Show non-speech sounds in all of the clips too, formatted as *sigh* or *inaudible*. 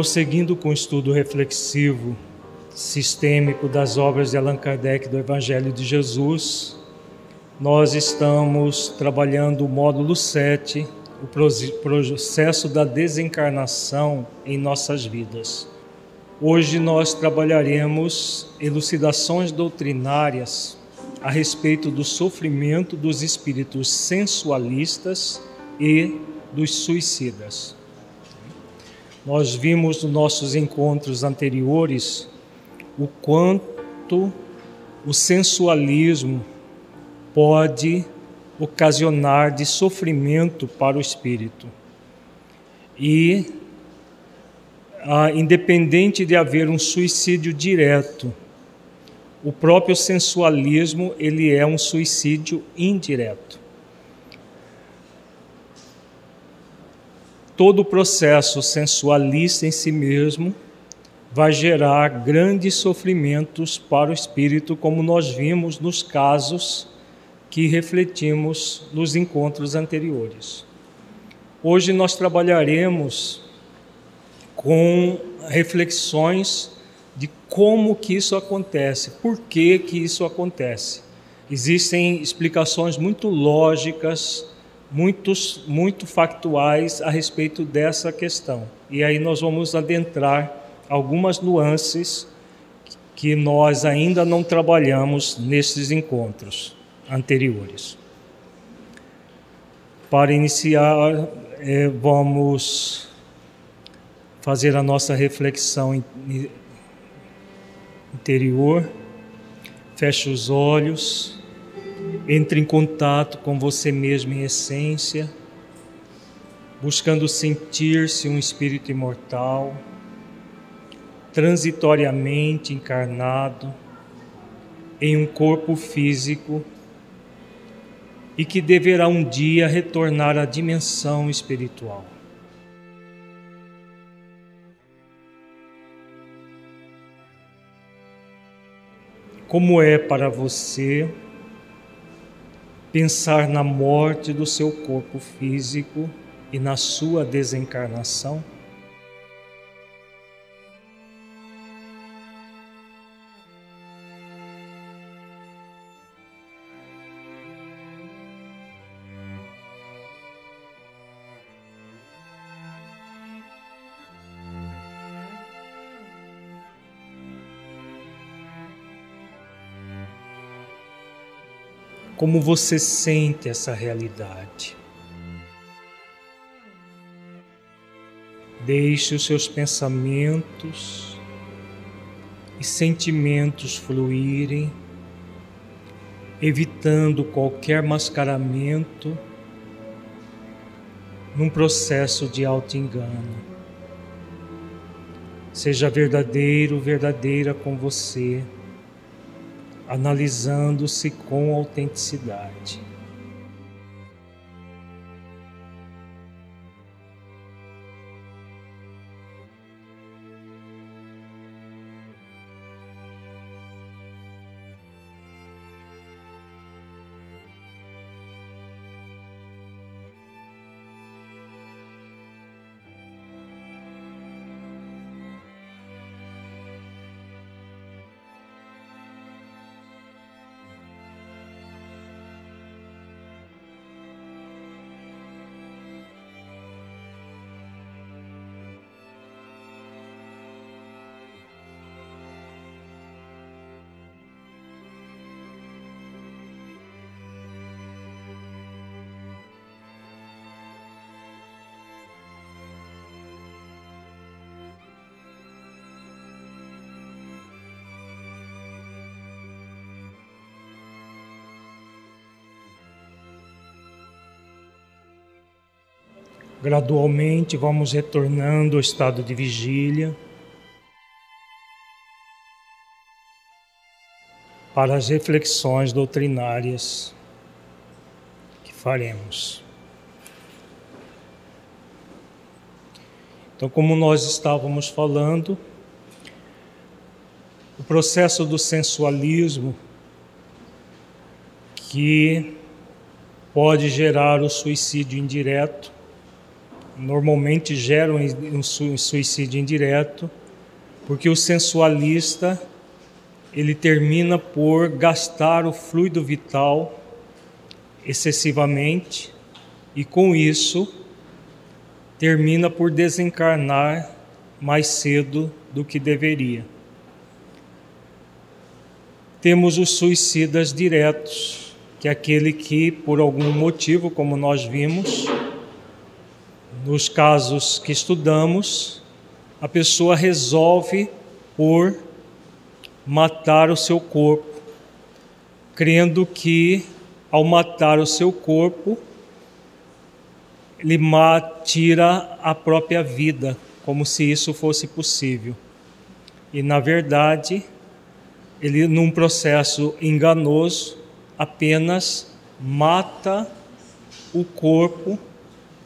Prosseguindo com o estudo reflexivo sistêmico das obras de Allan Kardec do Evangelho de Jesus, nós estamos trabalhando o módulo 7, o processo da desencarnação em nossas vidas. Hoje nós trabalharemos elucidações doutrinárias a respeito do sofrimento dos espíritos sensualistas e dos suicidas. Nós vimos nos nossos encontros anteriores o quanto o sensualismo pode ocasionar de sofrimento para o espírito. E, ah, independente de haver um suicídio direto, o próprio sensualismo ele é um suicídio indireto. Todo o processo sensualista em si mesmo vai gerar grandes sofrimentos para o espírito, como nós vimos nos casos que refletimos nos encontros anteriores. Hoje nós trabalharemos com reflexões de como que isso acontece, por que que isso acontece. Existem explicações muito lógicas, muitos, muito factuais a respeito dessa questão. E aí nós vamos adentrar algumas nuances que nós ainda não trabalhamos nesses encontros anteriores. Para iniciar, é, vamos fazer a nossa reflexão interior. Feche os olhos, entre em contato com você mesmo em essência, buscando sentir-se um espírito imortal transitoriamente encarnado em um corpo físico e que deverá um dia retornar à dimensão espiritual. Como é para você pensar na morte do seu corpo físico e na sua desencarnação? Como você sente essa realidade. Deixe os seus pensamentos e sentimentos fluírem, evitando qualquer mascaramento num processo de auto-engano. Seja verdadeiro, verdadeira com você analisando-se com autenticidade. Gradualmente vamos retornando ao estado de vigília para as reflexões doutrinárias que faremos. Então, como nós estávamos falando, o processo do sensualismo que pode gerar o suicídio indireto normalmente geram um suicídio indireto, porque o sensualista ele termina por gastar o fluido vital excessivamente e com isso termina por desencarnar mais cedo do que deveria. Temos os suicidas diretos, que é aquele que, por algum motivo, como nós vimos, nos casos que estudamos, a pessoa resolve por matar o seu corpo, crendo que ao matar o seu corpo, ele tira a própria vida, como se isso fosse possível. E na verdade, ele num processo enganoso apenas mata o corpo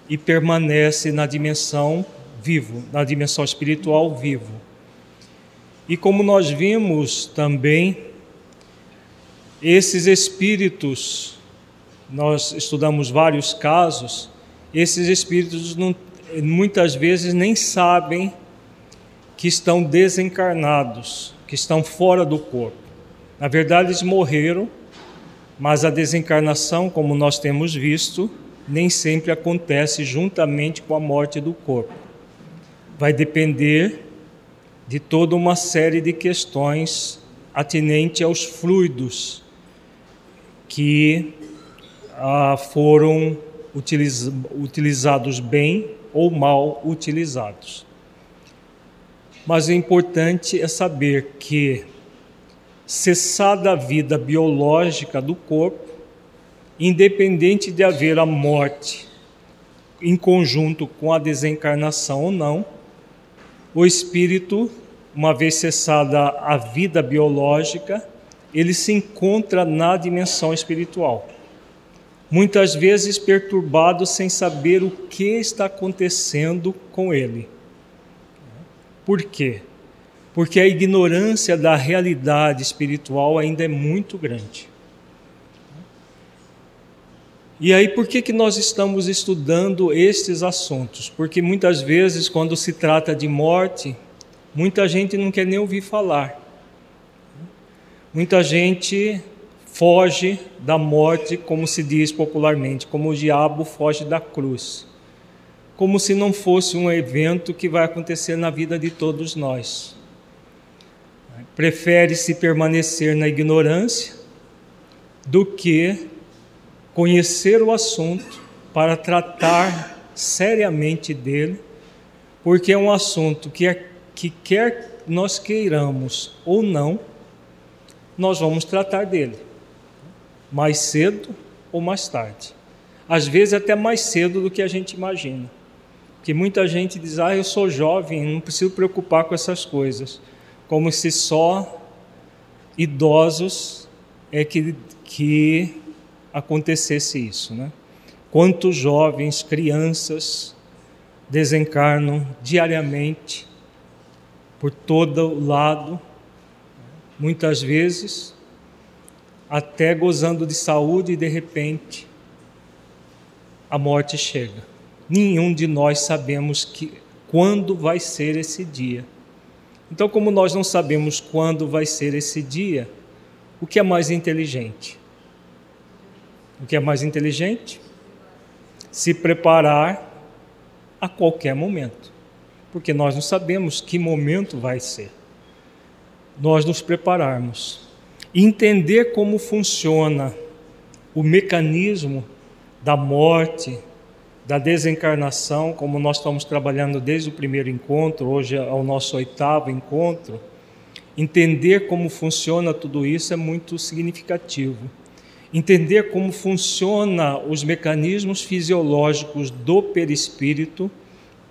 e permanece na dimensão vivo, na dimensão espiritual vivo. E como nós vimos também, esses espíritos, nós estudamos vários casos, esses espíritos não, muitas vezes nem sabem que estão desencarnados, que estão fora do corpo. Na verdade, eles morreram, mas a desencarnação, como nós temos visto, nem sempre acontece juntamente com a morte do corpo. Vai depender de toda uma série de questões atinente aos fluidos que ah, foram utiliz utilizados bem ou mal utilizados. Mas o importante é saber que, cessada a vida biológica do corpo, independente de haver a morte em conjunto com a desencarnação ou não, o espírito, uma vez cessada a vida biológica, ele se encontra na dimensão espiritual. Muitas vezes perturbado sem saber o que está acontecendo com ele. Por quê? Porque a ignorância da realidade espiritual ainda é muito grande. E aí, por que, que nós estamos estudando estes assuntos? Porque muitas vezes, quando se trata de morte, muita gente não quer nem ouvir falar. Muita gente foge da morte, como se diz popularmente, como o diabo foge da cruz como se não fosse um evento que vai acontecer na vida de todos nós. Prefere-se permanecer na ignorância do que conhecer o assunto para tratar seriamente dele, porque é um assunto que, é, que quer nós queiramos ou não, nós vamos tratar dele, mais cedo ou mais tarde. Às vezes até mais cedo do que a gente imagina que muita gente diz: "Ah, eu sou jovem, não preciso preocupar com essas coisas", como se só idosos é que que acontecesse isso, né? Quantos jovens, crianças desencarnam diariamente por todo lado, muitas vezes até gozando de saúde e de repente a morte chega. Nenhum de nós sabemos que quando vai ser esse dia. Então, como nós não sabemos quando vai ser esse dia, o que é mais inteligente? O que é mais inteligente? Se preparar a qualquer momento, porque nós não sabemos que momento vai ser. Nós nos prepararmos, entender como funciona o mecanismo da morte, da desencarnação, como nós estamos trabalhando desde o primeiro encontro, hoje é o nosso oitavo encontro, entender como funciona tudo isso é muito significativo. Entender como funciona os mecanismos fisiológicos do perispírito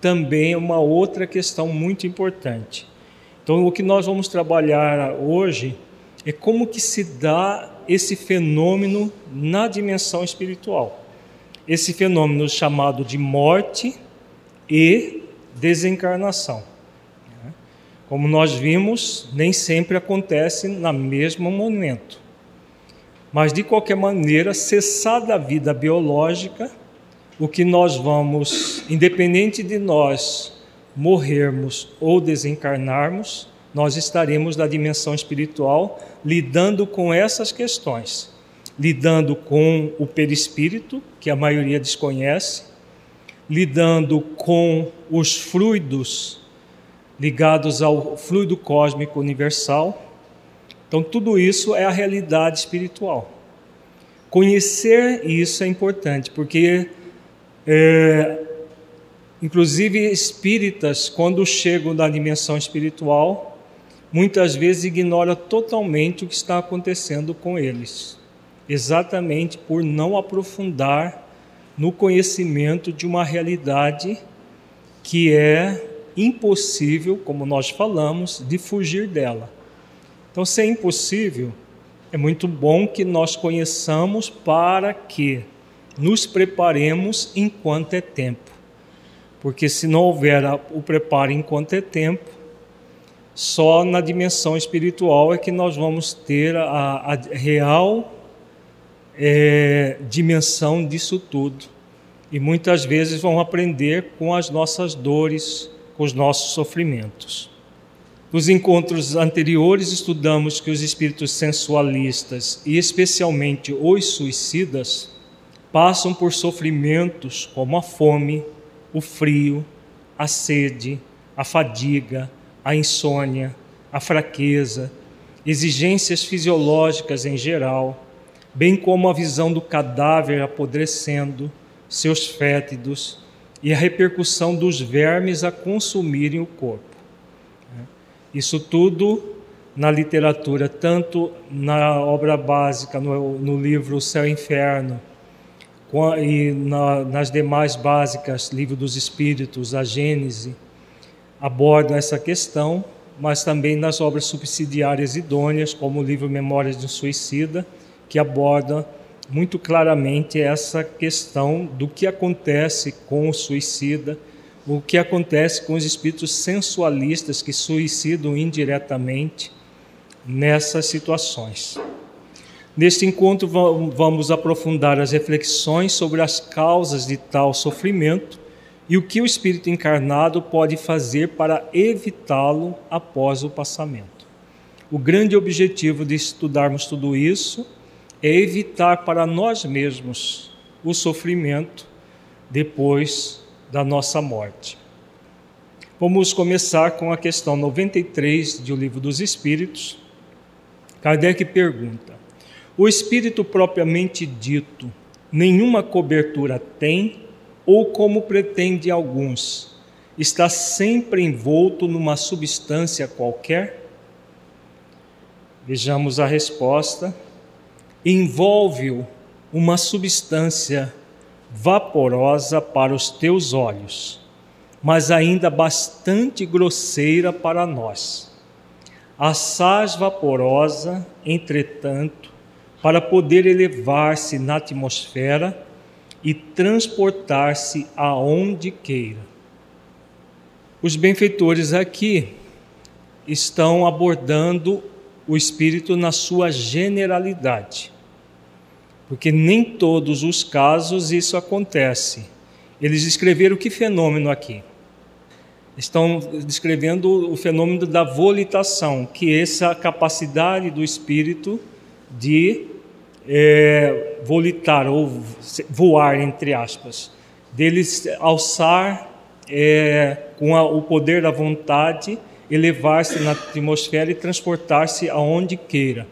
também é uma outra questão muito importante. Então, o que nós vamos trabalhar hoje é como que se dá esse fenômeno na dimensão espiritual esse fenômeno chamado de morte e desencarnação. Como nós vimos, nem sempre acontece no mesmo momento. Mas, de qualquer maneira, cessada a vida biológica, o que nós vamos independente de nós morrermos ou desencarnarmos, nós estaremos na dimensão espiritual lidando com essas questões, lidando com o perispírito, que a maioria desconhece, lidando com os fluidos ligados ao fluido cósmico universal. Então, tudo isso é a realidade espiritual. Conhecer isso é importante, porque, é, inclusive, espíritas, quando chegam na dimensão espiritual, muitas vezes ignoram totalmente o que está acontecendo com eles, exatamente por não aprofundar no conhecimento de uma realidade que é impossível, como nós falamos, de fugir dela. Então, se é impossível, é muito bom que nós conheçamos para que nos preparemos enquanto é tempo. Porque se não houver o preparo enquanto é tempo, só na dimensão espiritual é que nós vamos ter a, a real é, dimensão disso tudo. E muitas vezes vão aprender com as nossas dores, com os nossos sofrimentos. Nos encontros anteriores, estudamos que os espíritos sensualistas, e especialmente os suicidas, passam por sofrimentos como a fome, o frio, a sede, a fadiga, a insônia, a fraqueza, exigências fisiológicas em geral, bem como a visão do cadáver apodrecendo, seus fétidos e a repercussão dos vermes a consumirem o corpo. Isso tudo na literatura, tanto na obra básica, no, no livro Céu e Inferno, e na, nas demais básicas, Livro dos Espíritos, a Gênese, abordam essa questão, mas também nas obras subsidiárias idôneas, como o livro Memórias de um Suicida, que aborda muito claramente essa questão do que acontece com o suicida, o que acontece com os espíritos sensualistas que suicidam indiretamente nessas situações. Neste encontro, vamos aprofundar as reflexões sobre as causas de tal sofrimento e o que o espírito encarnado pode fazer para evitá-lo após o passamento. O grande objetivo de estudarmos tudo isso é evitar para nós mesmos o sofrimento depois da nossa morte. Vamos começar com a questão 93 do Livro dos Espíritos. Kardec pergunta: O espírito propriamente dito nenhuma cobertura tem, ou como pretende alguns, está sempre envolto numa substância qualquer? Vejamos a resposta envolve-o uma substância vaporosa para os teus olhos, mas ainda bastante grosseira para nós. Assaz vaporosa, entretanto, para poder elevar-se na atmosfera e transportar-se aonde queira. Os benfeitores aqui estão abordando o espírito na sua generalidade porque nem todos os casos isso acontece. Eles descreveram que fenômeno aqui? Estão descrevendo o fenômeno da volitação, que é essa capacidade do espírito de é, volitar ou voar, entre aspas, deles alçar é, com a, o poder da vontade, elevar-se na atmosfera e transportar-se aonde queira.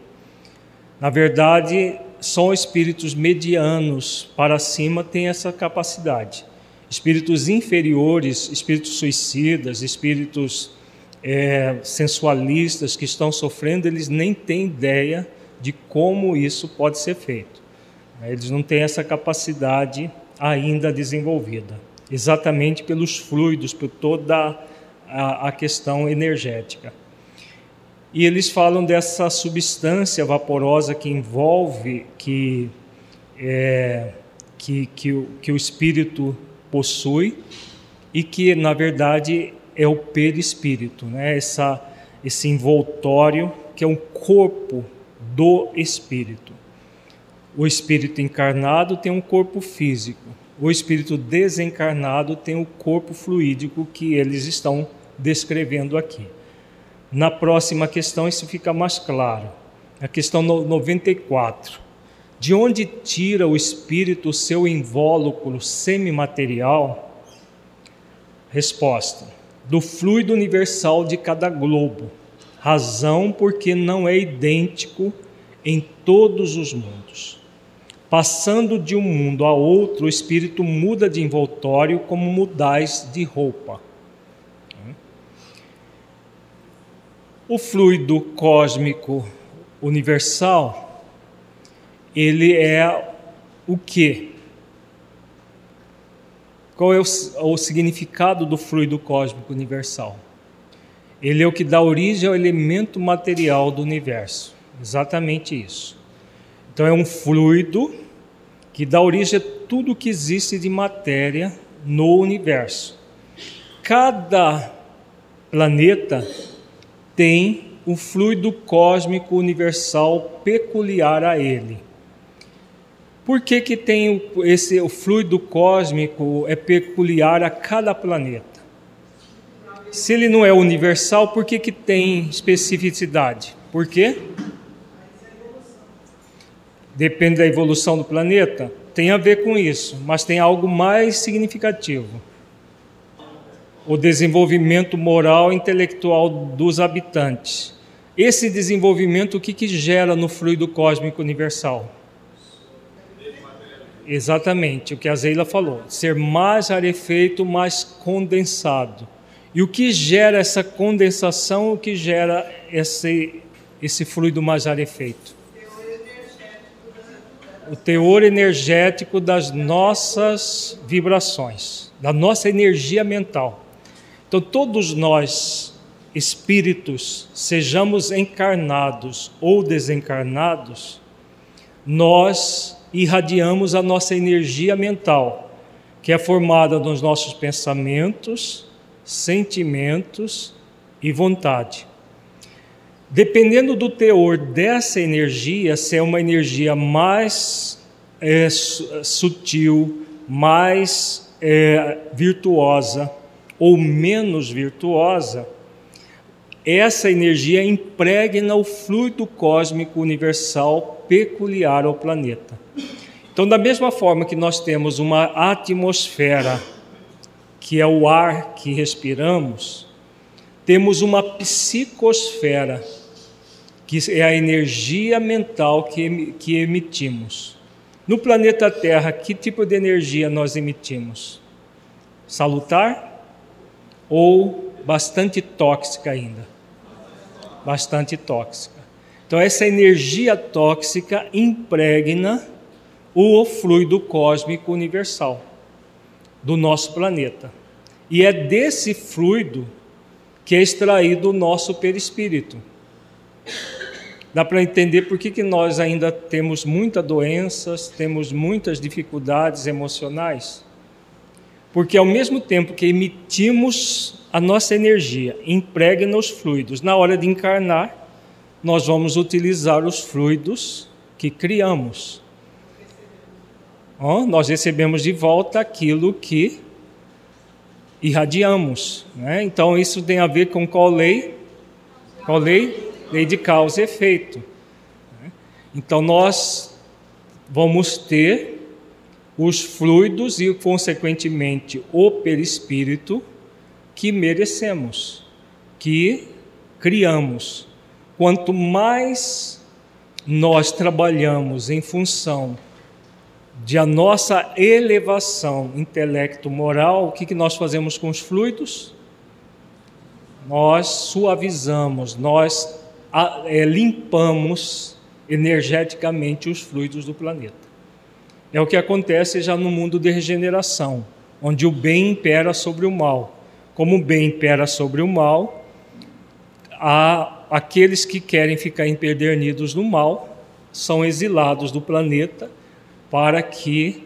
Na verdade, só espíritos medianos para cima têm essa capacidade. Espíritos inferiores, espíritos suicidas, espíritos é, sensualistas que estão sofrendo, eles nem têm ideia de como isso pode ser feito. Eles não têm essa capacidade ainda desenvolvida, exatamente pelos fluidos, por toda a, a questão energética. E eles falam dessa substância vaporosa que envolve, que, é, que, que, o, que o espírito possui e que, na verdade, é o perispírito, né? Essa, esse envoltório que é um corpo do espírito. O espírito encarnado tem um corpo físico, o espírito desencarnado tem o corpo fluídico que eles estão descrevendo aqui. Na próxima questão isso fica mais claro. A questão 94. De onde tira o espírito o seu invólucro semimaterial? Resposta: do fluido universal de cada globo. Razão porque não é idêntico em todos os mundos. Passando de um mundo a outro, o espírito muda de envoltório como mudais de roupa. O fluido cósmico universal, ele é o que? Qual é o, o, significado do fluido cósmico universal? Ele é o que dá origem ao elemento material do universo. Exatamente isso. Então é um fluido que dá origem a tudo que existe de matéria no universo. Cada planeta tem o fluido cósmico universal peculiar a ele. Por que, que tem esse o fluido cósmico é peculiar a cada planeta? Se ele não é universal, por que, que tem especificidade? Por quê? Depende da evolução do planeta? Tem a ver com isso, mas tem algo mais significativo o desenvolvimento moral e intelectual dos habitantes. Esse desenvolvimento, o que, que gera no fluido cósmico universal? Exatamente, o que a Zeila falou, ser mais rarefeito, mais condensado. E o que gera essa condensação, o que gera esse, esse fluido mais rarefeito? O teor energético das nossas vibrações, da nossa energia mental. Então, todos nós, espíritos, sejamos encarnados ou desencarnados, nós irradiamos a nossa energia mental, que é formada nos nossos pensamentos, sentimentos e vontade. Dependendo do teor dessa energia, se é uma energia mais é, sutil, mais é, virtuosa, ou menos virtuosa, essa energia impregna o fluido cósmico universal peculiar ao planeta. Então, da mesma forma que nós temos uma atmosfera, que é o ar que respiramos, temos uma psicosfera, que é a energia mental que, que emitimos. No planeta Terra, que tipo de energia nós emitimos? Salutar? Ou bastante tóxica ainda. Bastante tóxica. Então, essa energia tóxica impregna o fluido cósmico universal do nosso planeta. E é desse fluido que é extraído o nosso perispírito. Dá para entender por que, que nós ainda temos muitas doenças, temos muitas dificuldades emocionais? Porque ao mesmo tempo que emitimos a nossa energia, impregna os fluidos, na hora de encarnar, nós vamos utilizar os fluidos que criamos. Oh, nós recebemos de volta aquilo que irradiamos. Né? Então, isso tem a ver com qual lei? Qual lei? Lei de causa e efeito. Então, nós vamos ter os fluidos e, consequentemente, o perispírito que merecemos, que criamos. Quanto mais nós trabalhamos em função de a nossa elevação intelecto-moral, o que, que nós fazemos com os fluidos? Nós suavizamos, nós é, limpamos energeticamente os fluidos do planeta. É o que acontece já no mundo de regeneração, onde o bem impera sobre o mal. Como o bem impera sobre o mal, há aqueles que querem ficar empedernidos no mal são exilados do planeta para que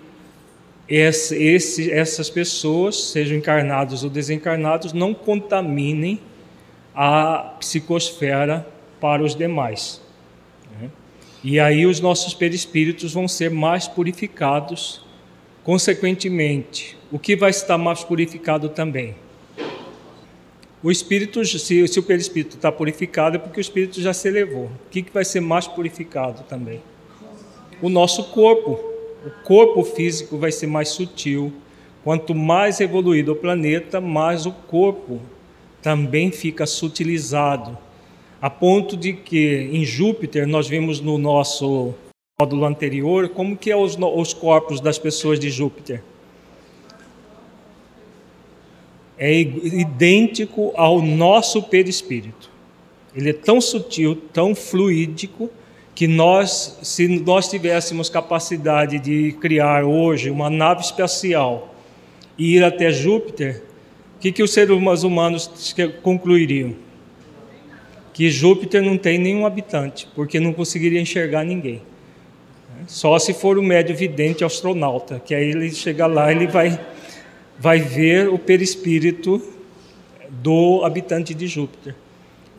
esse, esse, essas pessoas, sejam encarnados ou desencarnados, não contaminem a psicosfera para os demais. E aí os nossos perispíritos vão ser mais purificados Consequentemente, o que vai estar mais purificado também? O espírito, se, se o perispírito está purificado, é porque o espírito já se elevou. O que, que vai ser mais purificado também? O nosso corpo. O corpo físico vai ser mais sutil. Quanto mais evoluído o planeta, mais o corpo também fica sutilizado. A ponto de que em Júpiter, nós vimos no nosso módulo anterior, como que é os, os corpos das pessoas de Júpiter é idêntico ao nosso perispírito. Ele é tão sutil, tão fluídico, que nós, se nós tivéssemos capacidade de criar hoje uma nave espacial e ir até Júpiter, o que, que os seres humanos concluiriam? Que Júpiter não tem nenhum habitante, porque não conseguiria enxergar ninguém. Só se for o médio vidente astronauta, que aí ele chega lá, ele vai vai ver o perispírito do habitante de Júpiter.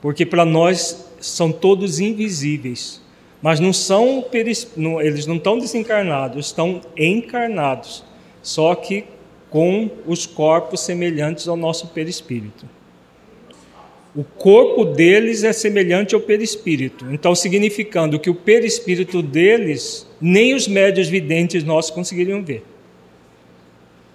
Porque para nós são todos invisíveis, mas não são eles não estão desencarnados, estão encarnados, só que com os corpos semelhantes ao nosso perispírito. O corpo deles é semelhante ao perispírito, então significando que o perispírito deles nem os médios videntes nós conseguiriam ver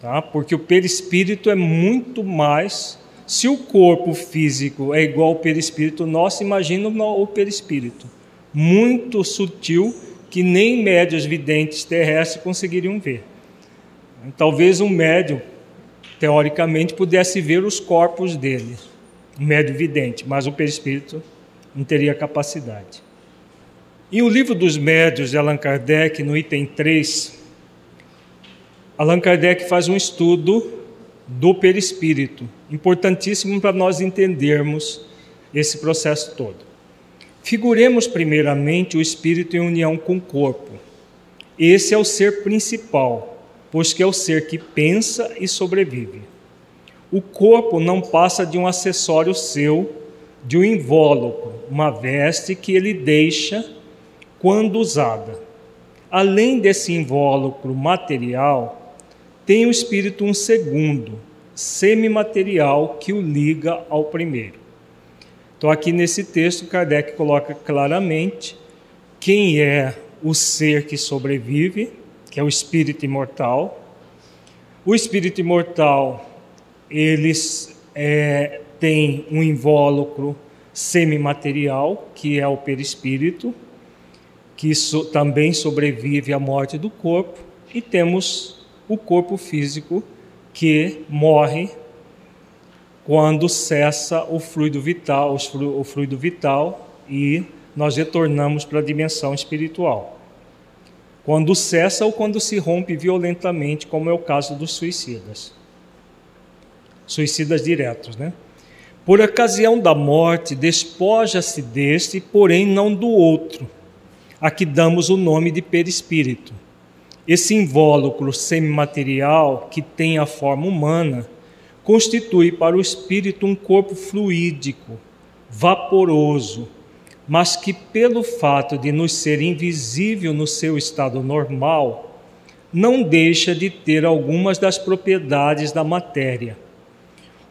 tá? porque o perispírito é muito mais. Se o corpo físico é igual ao perispírito, nós imaginamos o perispírito, muito sutil, que nem médios videntes terrestres conseguiriam ver. Talvez um médium, teoricamente, pudesse ver os corpos dele, um médio vidente, mas o perispírito não teria capacidade. Em O Livro dos Médios de Allan Kardec, no item 3, Allan Kardec faz um estudo do perispírito, importantíssimo para nós entendermos esse processo todo. Figuremos primeiramente o espírito em união com o corpo. Esse é o ser principal, pois que é o ser que pensa e sobrevive. O corpo não passa de um acessório seu, de um invólucro, uma veste que ele deixa quando usada. Além desse invólucro material, tem o espírito um segundo, semimaterial, que o liga ao primeiro. Então, aqui nesse texto, Kardec coloca claramente quem é o ser que sobrevive, que é o espírito imortal. O espírito imortal, eles é, tem um invólucro semimaterial, que é o perispírito, que so, também sobrevive à morte do corpo, e temos o corpo físico que morre quando cessa o fluido vital, o fluido vital e nós retornamos para a dimensão espiritual. Quando cessa ou quando se rompe violentamente, como é o caso dos suicidas. Suicidas diretos, né? Por ocasião da morte, despoja-se deste, porém não do outro, a que damos o nome de perispírito esse invólucro semimaterial, que tem a forma humana, constitui para o espírito um corpo fluídico, vaporoso, mas que, pelo fato de nos ser invisível no seu estado normal, não deixa de ter algumas das propriedades da matéria.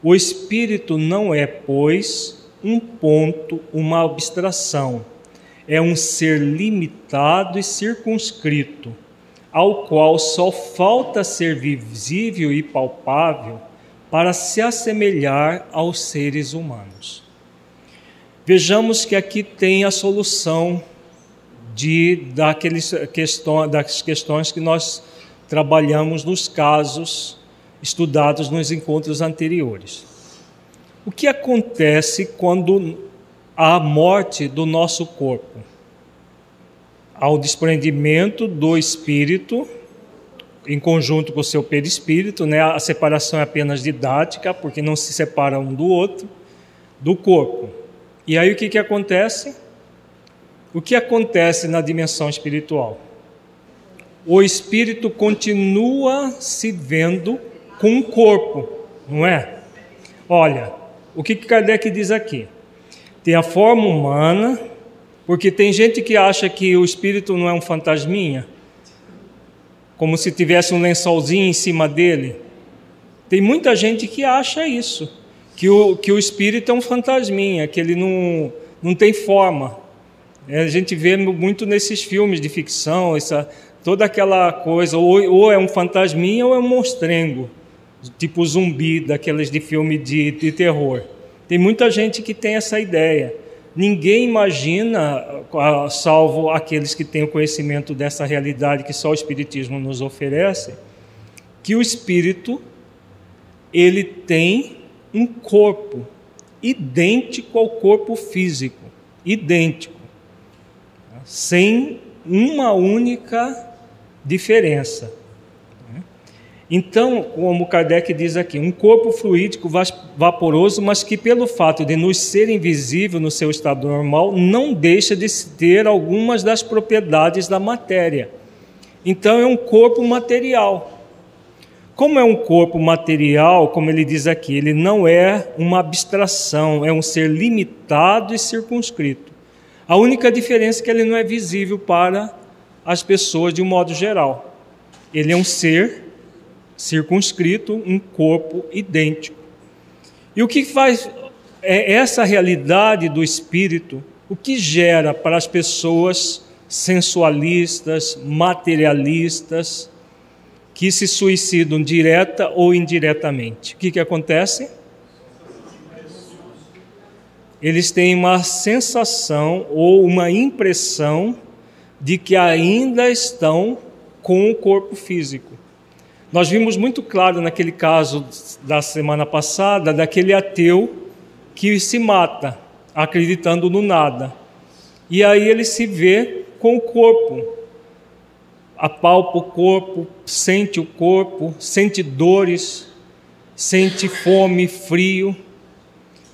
O espírito não é, pois, um ponto, uma abstração, é um ser limitado e circunscrito ao qual só falta ser visível e palpável para se assemelhar aos seres humanos. Vejamos que aqui tem a solução de daqueles questão, das questões que nós trabalhamos nos casos estudados nos encontros anteriores. O que acontece quando há morte do nosso corpo? ao desprendimento do espírito em conjunto com o seu perispírito, né? A separação é apenas didática, porque não se separa um do outro, do corpo. E aí o que, que acontece? O que acontece na dimensão espiritual? O espírito continua se vendo com o corpo, não é? Olha, o que, Kardec diz aqui? Tem a forma humana, porque tem gente que acha que o espírito não é um fantasminha. como se tivesse um lençolzinho em cima dele. Tem muita gente que acha isso, que o, que o espírito é um fantasminha, que ele não, não tem forma. É, a gente vê muito nesses filmes de ficção, essa, toda aquela coisa, ou, ou é um fantasminha ou é um monstrengo, tipo zumbi, daqueles de filme de, de terror. Tem muita gente que tem essa ideia. Ninguém imagina, salvo aqueles que têm o conhecimento dessa realidade que só o Espiritismo nos oferece, que o Espírito ele tem um corpo idêntico ao corpo físico, idêntico, sem uma única diferença. Então, como Kardec diz aqui, um corpo fluídico vaporoso, mas que pelo fato de nos ser invisível no seu estado normal, não deixa de ter algumas das propriedades da matéria. Então, é um corpo material. Como é um corpo material, como ele diz aqui, ele não é uma abstração, é um ser limitado e circunscrito. A única diferença é que ele não é visível para as pessoas de um modo geral. Ele é um ser circunscrito, um corpo idêntico. E o que faz é essa realidade do espírito, o que gera para as pessoas sensualistas, materialistas, que se suicidam direta ou indiretamente. O que, que acontece? Eles têm uma sensação ou uma impressão de que ainda estão com o corpo físico. Nós vimos muito claro naquele caso da semana passada, daquele ateu que se mata acreditando no nada. E aí ele se vê com o corpo, apalpa o corpo, sente o corpo, sente dores, sente fome, frio.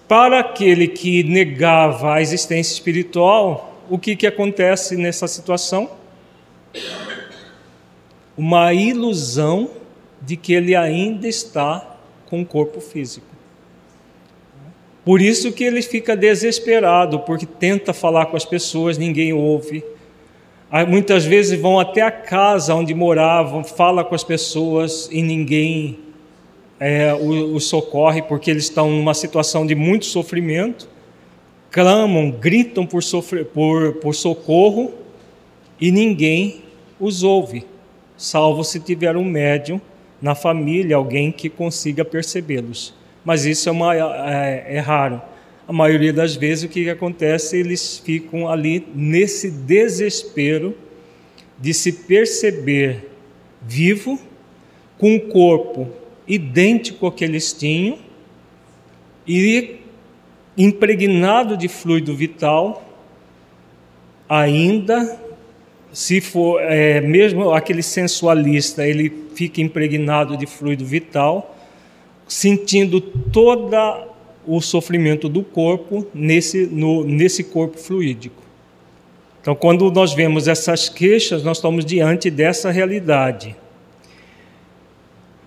Para aquele que negava a existência espiritual, o que, que acontece nessa situação? Uma ilusão de que ele ainda está com o corpo físico. Por isso que ele fica desesperado, porque tenta falar com as pessoas, ninguém ouve. Muitas vezes vão até a casa onde moravam, fala com as pessoas e ninguém é, o, o socorre, porque eles estão numa situação de muito sofrimento, clamam, gritam por, por, por socorro e ninguém os ouve, salvo se tiver um médium na família alguém que consiga percebê-los. Mas isso é, uma, é, é raro. A maioria das vezes o que acontece, eles ficam ali nesse desespero de se perceber vivo, com um corpo idêntico ao que eles tinham e impregnado de fluido vital, ainda se for é, mesmo aquele sensualista, ele fica impregnado de fluido vital, sentindo todo o sofrimento do corpo nesse, no, nesse corpo fluídico. Então, quando nós vemos essas queixas, nós estamos diante dessa realidade.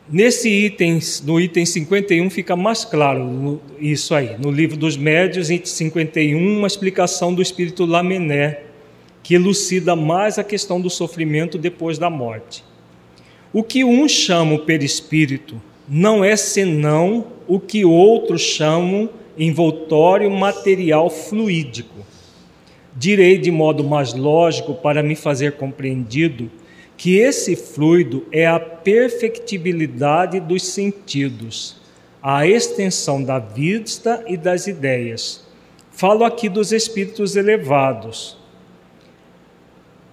Nesse item, no item 51, fica mais claro isso aí. No livro dos Médios, item 51, uma explicação do espírito Lamené, que elucida mais a questão do sofrimento depois da morte. O que uns chamam perispírito não é senão o que outros chamam envoltório material fluídico. Direi de modo mais lógico para me fazer compreendido que esse fluido é a perfectibilidade dos sentidos, a extensão da vista e das ideias. Falo aqui dos espíritos elevados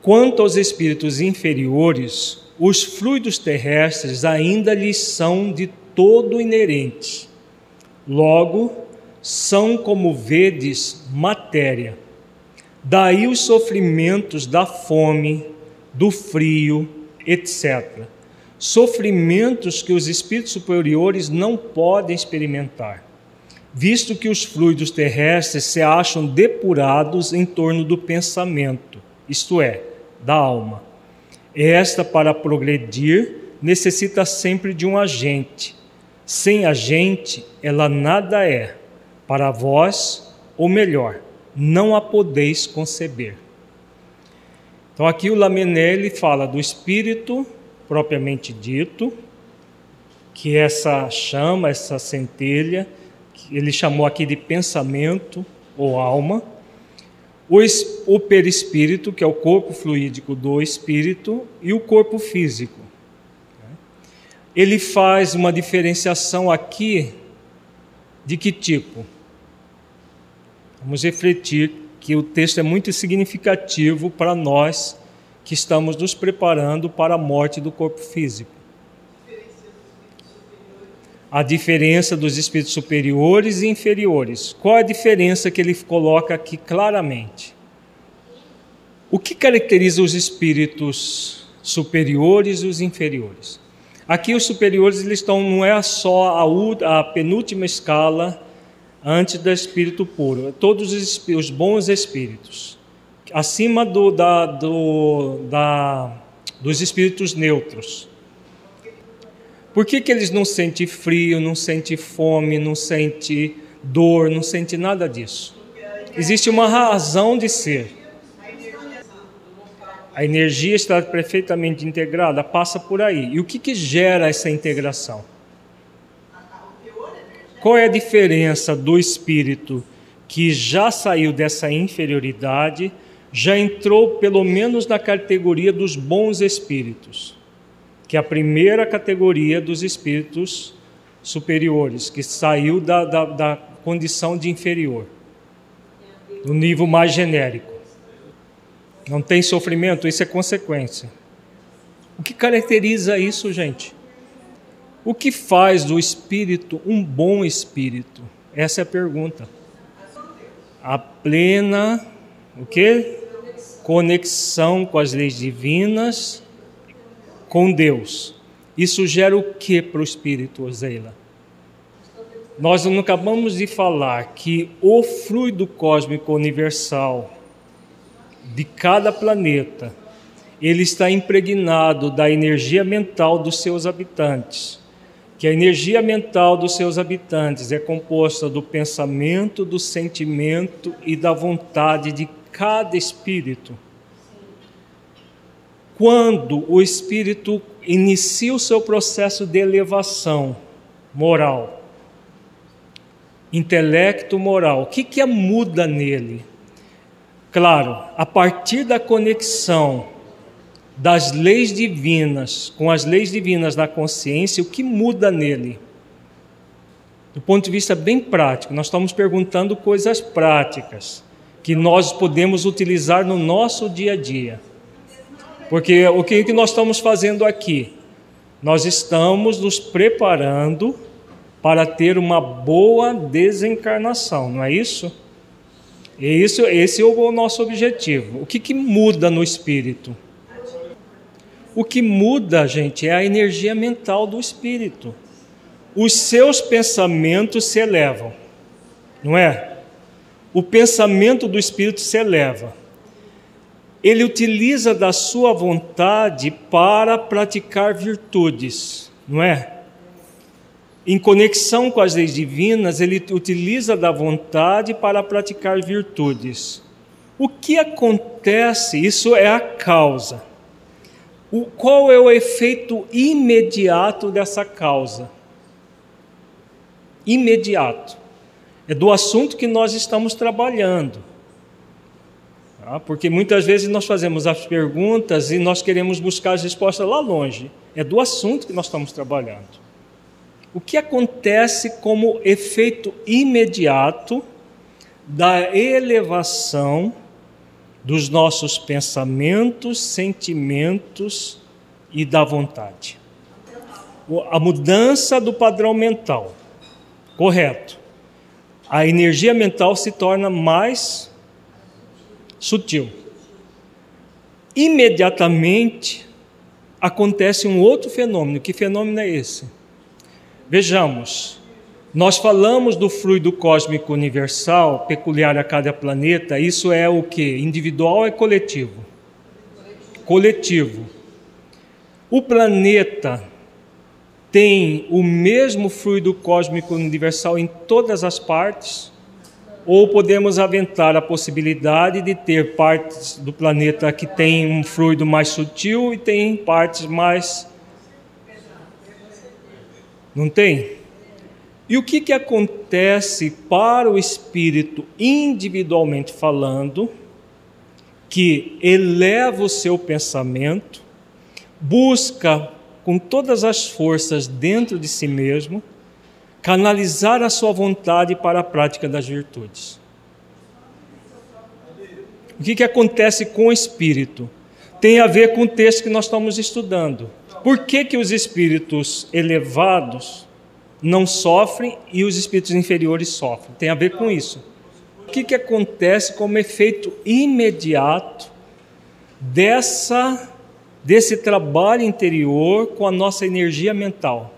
Quanto aos espíritos inferiores, os fluidos terrestres ainda lhes são de todo inerentes. Logo, são como vedes matéria. Daí os sofrimentos da fome, do frio, etc. Sofrimentos que os espíritos superiores não podem experimentar, visto que os fluidos terrestres se acham depurados em torno do pensamento, isto é, da alma. Esta, para progredir, necessita sempre de um agente. Sem agente, ela nada é. Para vós, ou melhor, não a podeis conceber. Então aqui o Lamenelli fala do espírito propriamente dito, que essa chama, essa centelha, que ele chamou aqui de pensamento ou alma, o, o perispírito, que é o corpo fluídico do espírito, e o corpo físico. Ele faz uma diferenciação aqui de que tipo? Vamos refletir que o texto é muito significativo para nós que estamos nos preparando para a morte do corpo físico. A diferença dos espíritos superiores e inferiores. Qual a diferença que ele coloca aqui claramente? O que caracteriza os espíritos superiores e os inferiores? Aqui os superiores eles estão não é só a, a penúltima escala antes do espírito puro, é todos os, os bons espíritos, acima do, da, do, da, dos espíritos neutros. Por que, que eles não sentem frio, não sentem fome, não sentem dor, não sentem nada disso? Existe uma razão de ser. A energia está perfeitamente integrada, passa por aí. E o que, que gera essa integração? Qual é a diferença do espírito que já saiu dessa inferioridade, já entrou pelo menos na categoria dos bons espíritos, que é a primeira categoria dos espíritos superiores, que saiu da, da, da condição de inferior, do nível mais genérico. Não tem sofrimento, isso é consequência. O que caracteriza isso, gente? O que faz do espírito um bom espírito? Essa é a pergunta. A plena, o que? Conexão com as leis divinas, com Deus. Isso gera o que para o espírito, Zeila? Nós não acabamos de falar que o fluido cósmico universal de cada planeta, ele está impregnado da energia mental dos seus habitantes. Que a energia mental dos seus habitantes é composta do pensamento, do sentimento e da vontade de cada espírito. Quando o espírito inicia o seu processo de elevação moral, intelecto moral, o que, que muda nele? Claro, a partir da conexão das leis divinas com as leis divinas da consciência, o que muda nele? Do ponto de vista bem prático, nós estamos perguntando coisas práticas que nós podemos utilizar no nosso dia a dia. Porque o que nós estamos fazendo aqui? Nós estamos nos preparando para ter uma boa desencarnação, não é isso? E isso, esse é o nosso objetivo. O que, que muda no espírito? O que muda, gente, é a energia mental do espírito. Os seus pensamentos se elevam, não é? O pensamento do espírito se eleva. Ele utiliza da sua vontade para praticar virtudes, não é? em conexão com as leis divinas, ele utiliza da vontade para praticar virtudes. O que acontece? Isso é a causa. O, qual é o efeito imediato dessa causa? Imediato. É do assunto que nós estamos trabalhando. Tá? Porque muitas vezes nós fazemos as perguntas e nós queremos buscar as respostas lá longe. É do assunto que nós estamos trabalhando. O que acontece como efeito imediato da elevação dos nossos pensamentos, sentimentos e da vontade? A mudança do padrão mental. Correto. A energia mental se torna mais sutil. Imediatamente acontece um outro fenômeno. Que fenômeno é esse? Vejamos, nós falamos do fluido cósmico universal, peculiar a cada planeta, isso é o que? Individual é coletivo? Coletivo. O planeta tem o mesmo fluido cósmico universal em todas as partes? Ou podemos aventar a possibilidade de ter partes do planeta que tem um fluido mais sutil e tem partes mais Não tem? E o que, que acontece para o espírito, individualmente falando, que eleva o seu pensamento, busca com todas as forças dentro de si mesmo, canalizar a sua vontade para a prática das virtudes. O que, que acontece com o espírito? Tem a ver com o texto que nós estamos estudando. Por que, que os espíritos elevados não sofrem e os espíritos inferiores sofrem? Tem a ver com isso. O que, que acontece como efeito imediato dessa, desse trabalho interior com a nossa energia mental?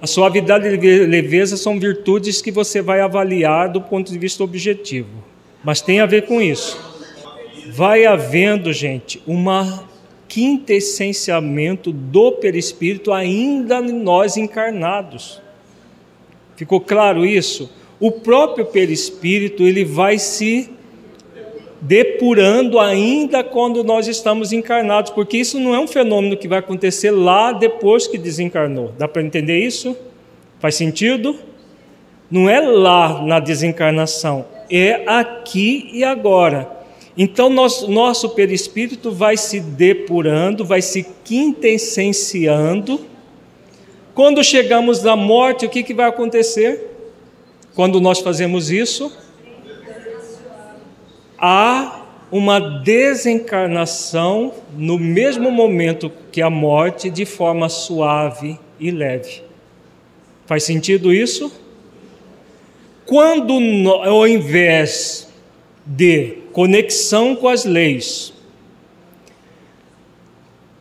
A suavidade e leveza são virtudes que você vai avaliar do ponto de vista objetivo, mas tem a ver com isso. Vai havendo, gente, uma quintessenciamento do perispírito ainda nós encarnados. Ficou claro isso? O próprio perispírito ele vai se depurando ainda quando nós estamos encarnados, porque isso não é um fenômeno que vai acontecer lá depois que desencarnou. Dá para entender isso? Faz sentido? Não é lá na desencarnação, é aqui e agora. Então, nosso, nosso perispírito vai se depurando, vai se quintessenciando. Quando chegamos na morte, o que, que vai acontecer? Quando nós fazemos isso, há uma desencarnação no mesmo momento que a morte, de forma suave e leve. Faz sentido isso? Quando, ao invés de conexão com as leis,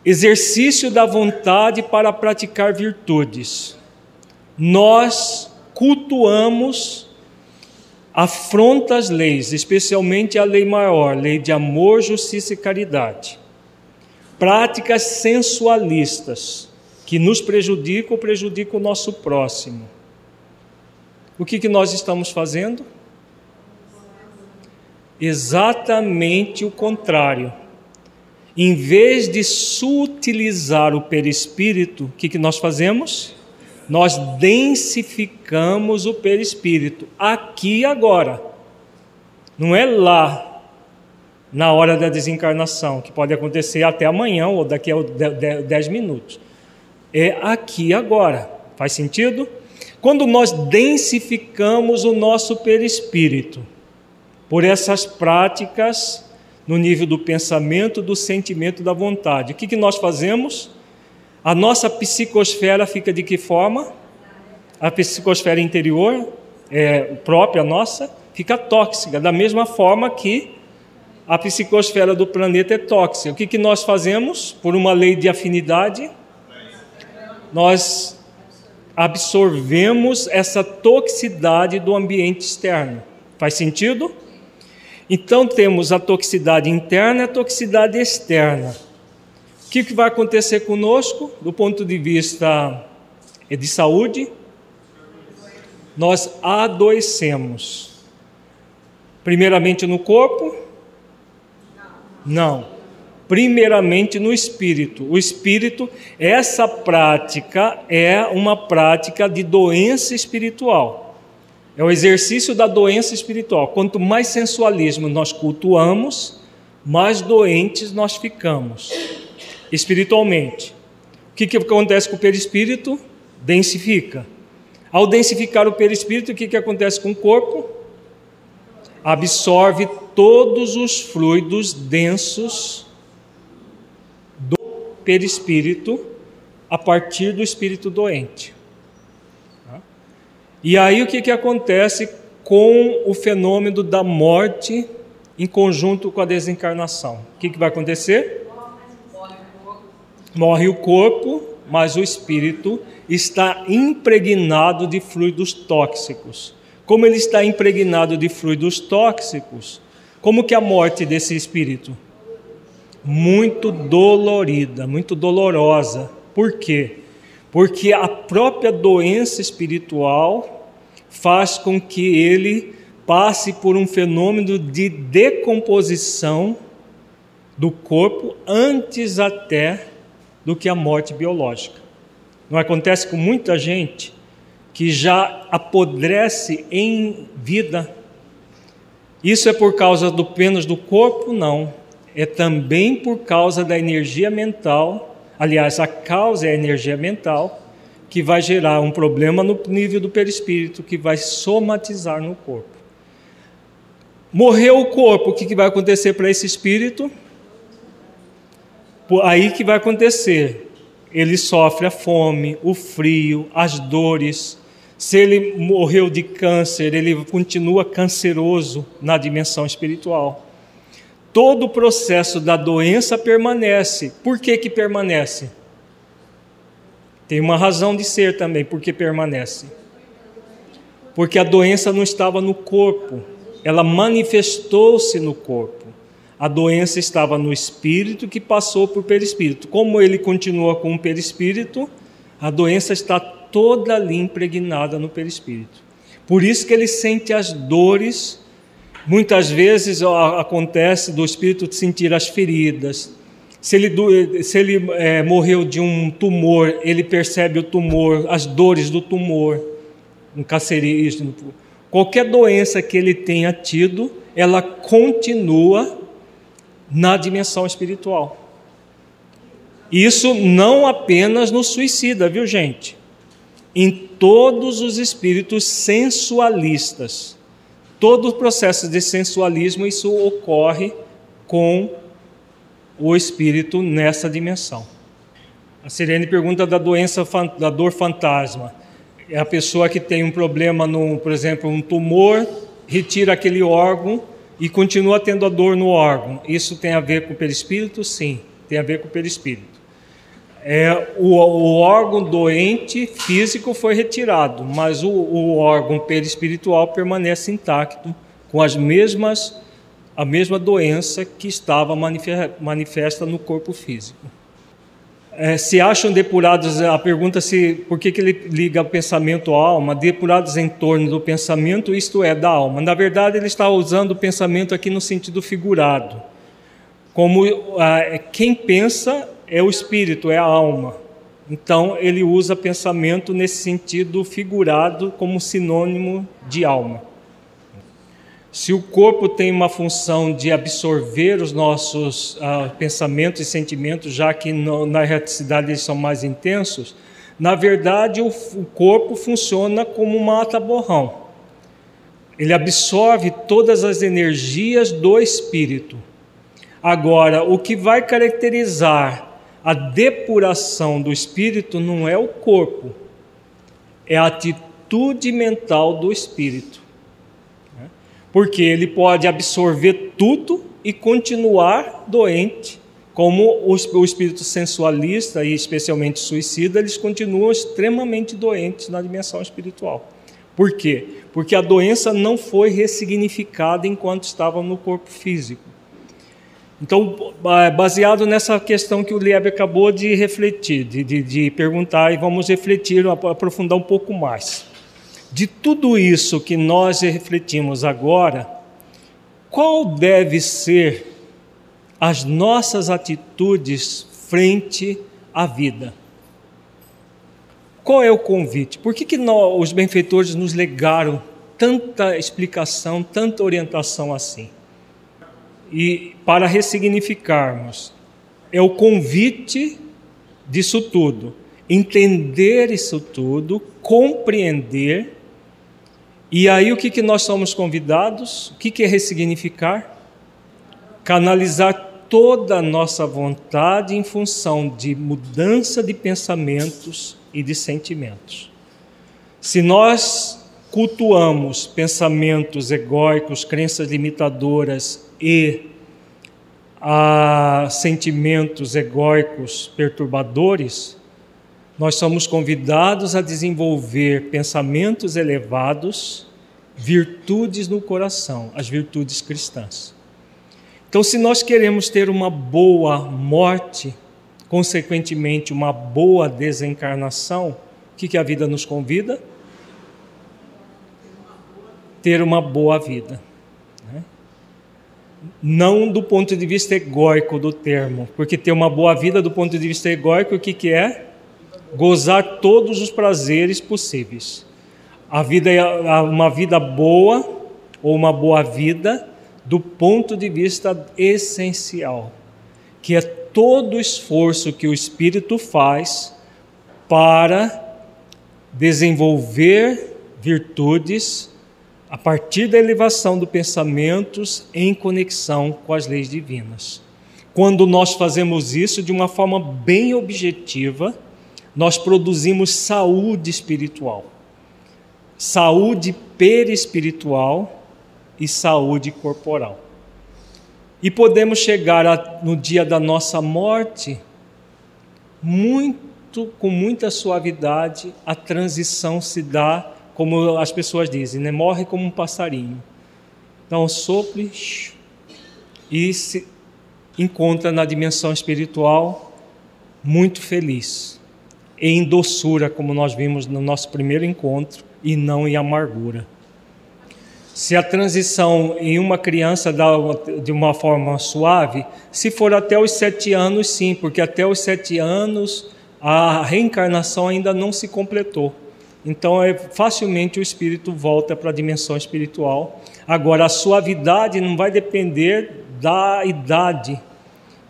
exercício da vontade para praticar virtudes, nós cultuamos afronta as leis, especialmente a lei maior, lei de amor, justiça e caridade. Práticas sensualistas que nos prejudicam ou prejudicam o nosso próximo. O que, que nós estamos fazendo? Exatamente o contrário. Em vez de sutilizar o perispírito, o que, que nós fazemos? Nós densificamos o perispírito aqui e agora. Não é lá na hora da desencarnação, que pode acontecer até amanhã ou daqui a 10 minutos. É aqui e agora. Faz sentido? Quando nós densificamos o nosso perispírito por essas práticas no nível do pensamento, do sentimento, da vontade, o que, que nós fazemos? A nossa psicosfera fica de que forma? A psicosfera interior, é, própria nossa, fica tóxica, da mesma forma que a psicosfera do planeta é tóxica. O que, que nós fazemos? Por uma lei de afinidade, nós absorvemos essa toxicidade do ambiente externo. Faz sentido? Então temos a toxicidade interna e a toxicidade externa. O que, vai acontecer conosco do ponto de vista de saúde? Nós adoecemos. Primeiramente no corpo? Não. Primeiramente no espírito. O espírito, essa prática é uma prática de doença espiritual. É o exercício da doença espiritual. Quanto mais sensualismo nós cultuamos, mais doentes nós ficamos espiritualmente. O que, que acontece com o perispírito? Densifica. Ao densificar o perispírito, o que, que acontece com o corpo? Absorve todos os fluidos densos do perispírito a partir do espírito doente. E aí o que, que acontece com o fenômeno da morte em conjunto com a desencarnação? O que, que vai acontecer? Morre o corpo, mas o espírito está impregnado de fluidos tóxicos. Como ele está impregnado de fluidos tóxicos, como que a morte desse espírito? Muito dolorida, muito dolorosa. Por quê? Porque a própria doença espiritual faz com que ele passe por um fenômeno de decomposição do corpo antes até do que a morte biológica. Não acontece com muita gente que já apodrece em vida. Isso é por causa do apenas do corpo? Não. É também por causa da energia mental. Aliás, a causa é a energia mental que vai gerar um problema no nível do perispírito, que vai somatizar no corpo. Morreu o corpo, o que vai acontecer para esse espírito? Aí que vai acontecer. Ele sofre a fome, o frio, as dores. Se ele morreu de câncer, ele continua canceroso na dimensão espiritual. Todo o processo da doença permanece. Por que que permanece? Tem uma razão de ser também, porque permanece. Porque a doença não estava no corpo, ela manifestou-se no corpo. A doença estava no espírito que passou por perispírito. Como ele continua com o perispírito, a doença está toda ali impregnada no perispírito. Por isso que ele sente as dores. Muitas vezes acontece do espírito sentir as feridas, se ele, se ele é, morreu de um tumor, ele percebe o tumor, as dores do tumor, um cancerígeno. Qualquer doença que ele tenha tido, ela continua na dimensão espiritual. Isso não apenas no suicida, viu gente? Em todos os espíritos sensualistas. Todo o processo de sensualismo, isso ocorre com o espírito nessa dimensão. A Sirene pergunta da doença, da dor fantasma. É a pessoa que tem um problema, no, por exemplo, um tumor, retira aquele órgão e continua tendo a dor no órgão. Isso tem a ver com o perispírito? Sim, tem a ver com o perispírito. É, o, o órgão doente físico foi retirado, mas o, o órgão perispiritual permanece intacto, com as mesmas a mesma doença que estava manifesta no corpo físico. É, se acham depurados, a pergunta se por que, que ele liga o pensamento à alma, depurados em torno do pensamento, isto é, da alma. Na verdade, ele está usando o pensamento aqui no sentido figurado. Como ah, quem pensa é o espírito, é a alma. Então, ele usa pensamento nesse sentido figurado como sinônimo de alma. Se o corpo tem uma função de absorver os nossos uh, pensamentos e sentimentos, já que no, na erraticidade eles são mais intensos, na verdade o, o corpo funciona como um mata-borrão. Ele absorve todas as energias do espírito. Agora, o que vai caracterizar a depuração do espírito não é o corpo, é a atitude mental do espírito porque ele pode absorver tudo e continuar doente, como o espírito sensualista e especialmente suicida, eles continuam extremamente doentes na dimensão espiritual. Por quê? Porque a doença não foi ressignificada enquanto estava no corpo físico. Então, baseado nessa questão que o Lieb acabou de refletir, de, de, de perguntar, e vamos refletir, aprofundar um pouco mais. De tudo isso que nós refletimos agora, qual deve ser as nossas atitudes frente à vida? Qual é o convite? Por que, que nós, os benfeitores nos legaram tanta explicação, tanta orientação assim? E para ressignificarmos, é o convite disso tudo, entender isso tudo, compreender e aí o que, que nós somos convidados? O que, que é ressignificar? Canalizar toda a nossa vontade em função de mudança de pensamentos e de sentimentos. Se nós cultuamos pensamentos egóicos, crenças limitadoras e a sentimentos egóicos perturbadores, nós somos convidados a desenvolver pensamentos elevados, virtudes no coração, as virtudes cristãs. Então, se nós queremos ter uma boa morte, consequentemente, uma boa desencarnação, o que, que a vida nos convida? Ter uma boa vida. Né? Não do ponto de vista egóico do termo, porque ter uma boa vida do ponto de vista egóico, o que, que é? Gozar todos os prazeres possíveis. A vida é uma vida boa ou uma boa vida do ponto de vista essencial, que é todo o esforço que o espírito faz para desenvolver virtudes a partir da elevação dos pensamentos em conexão com as leis divinas. Quando nós fazemos isso de uma forma bem objetiva, nós produzimos saúde espiritual, saúde perispiritual e saúde corporal. E podemos chegar a, no dia da nossa morte muito com muita suavidade, a transição se dá como as pessoas dizem, né? morre como um passarinho. Então, sople e se encontra na dimensão espiritual muito feliz, em doçura, como nós vimos no nosso primeiro encontro, e não em amargura. Se a transição em uma criança dá de uma forma suave, se for até os sete anos, sim, porque até os sete anos a reencarnação ainda não se completou. Então, é, facilmente o espírito volta para a dimensão espiritual. Agora, a suavidade não vai depender da idade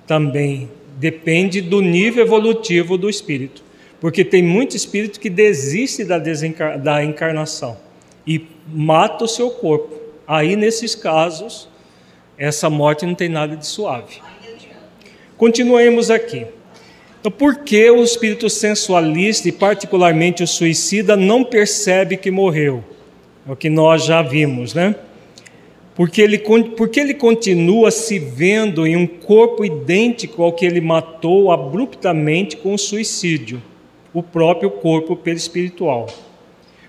também, depende do nível evolutivo do espírito. Porque tem muito espírito que desiste da, da encarnação e mata o seu corpo. Aí, nesses casos, essa morte não tem nada de suave. Continuemos aqui. Então, por que o espírito sensualista e, particularmente, o suicida não percebe que morreu? É o que nós já vimos, né? Porque ele, porque ele continua se vendo em um corpo idêntico ao que ele matou abruptamente com o suicídio, o próprio corpo perispiritual.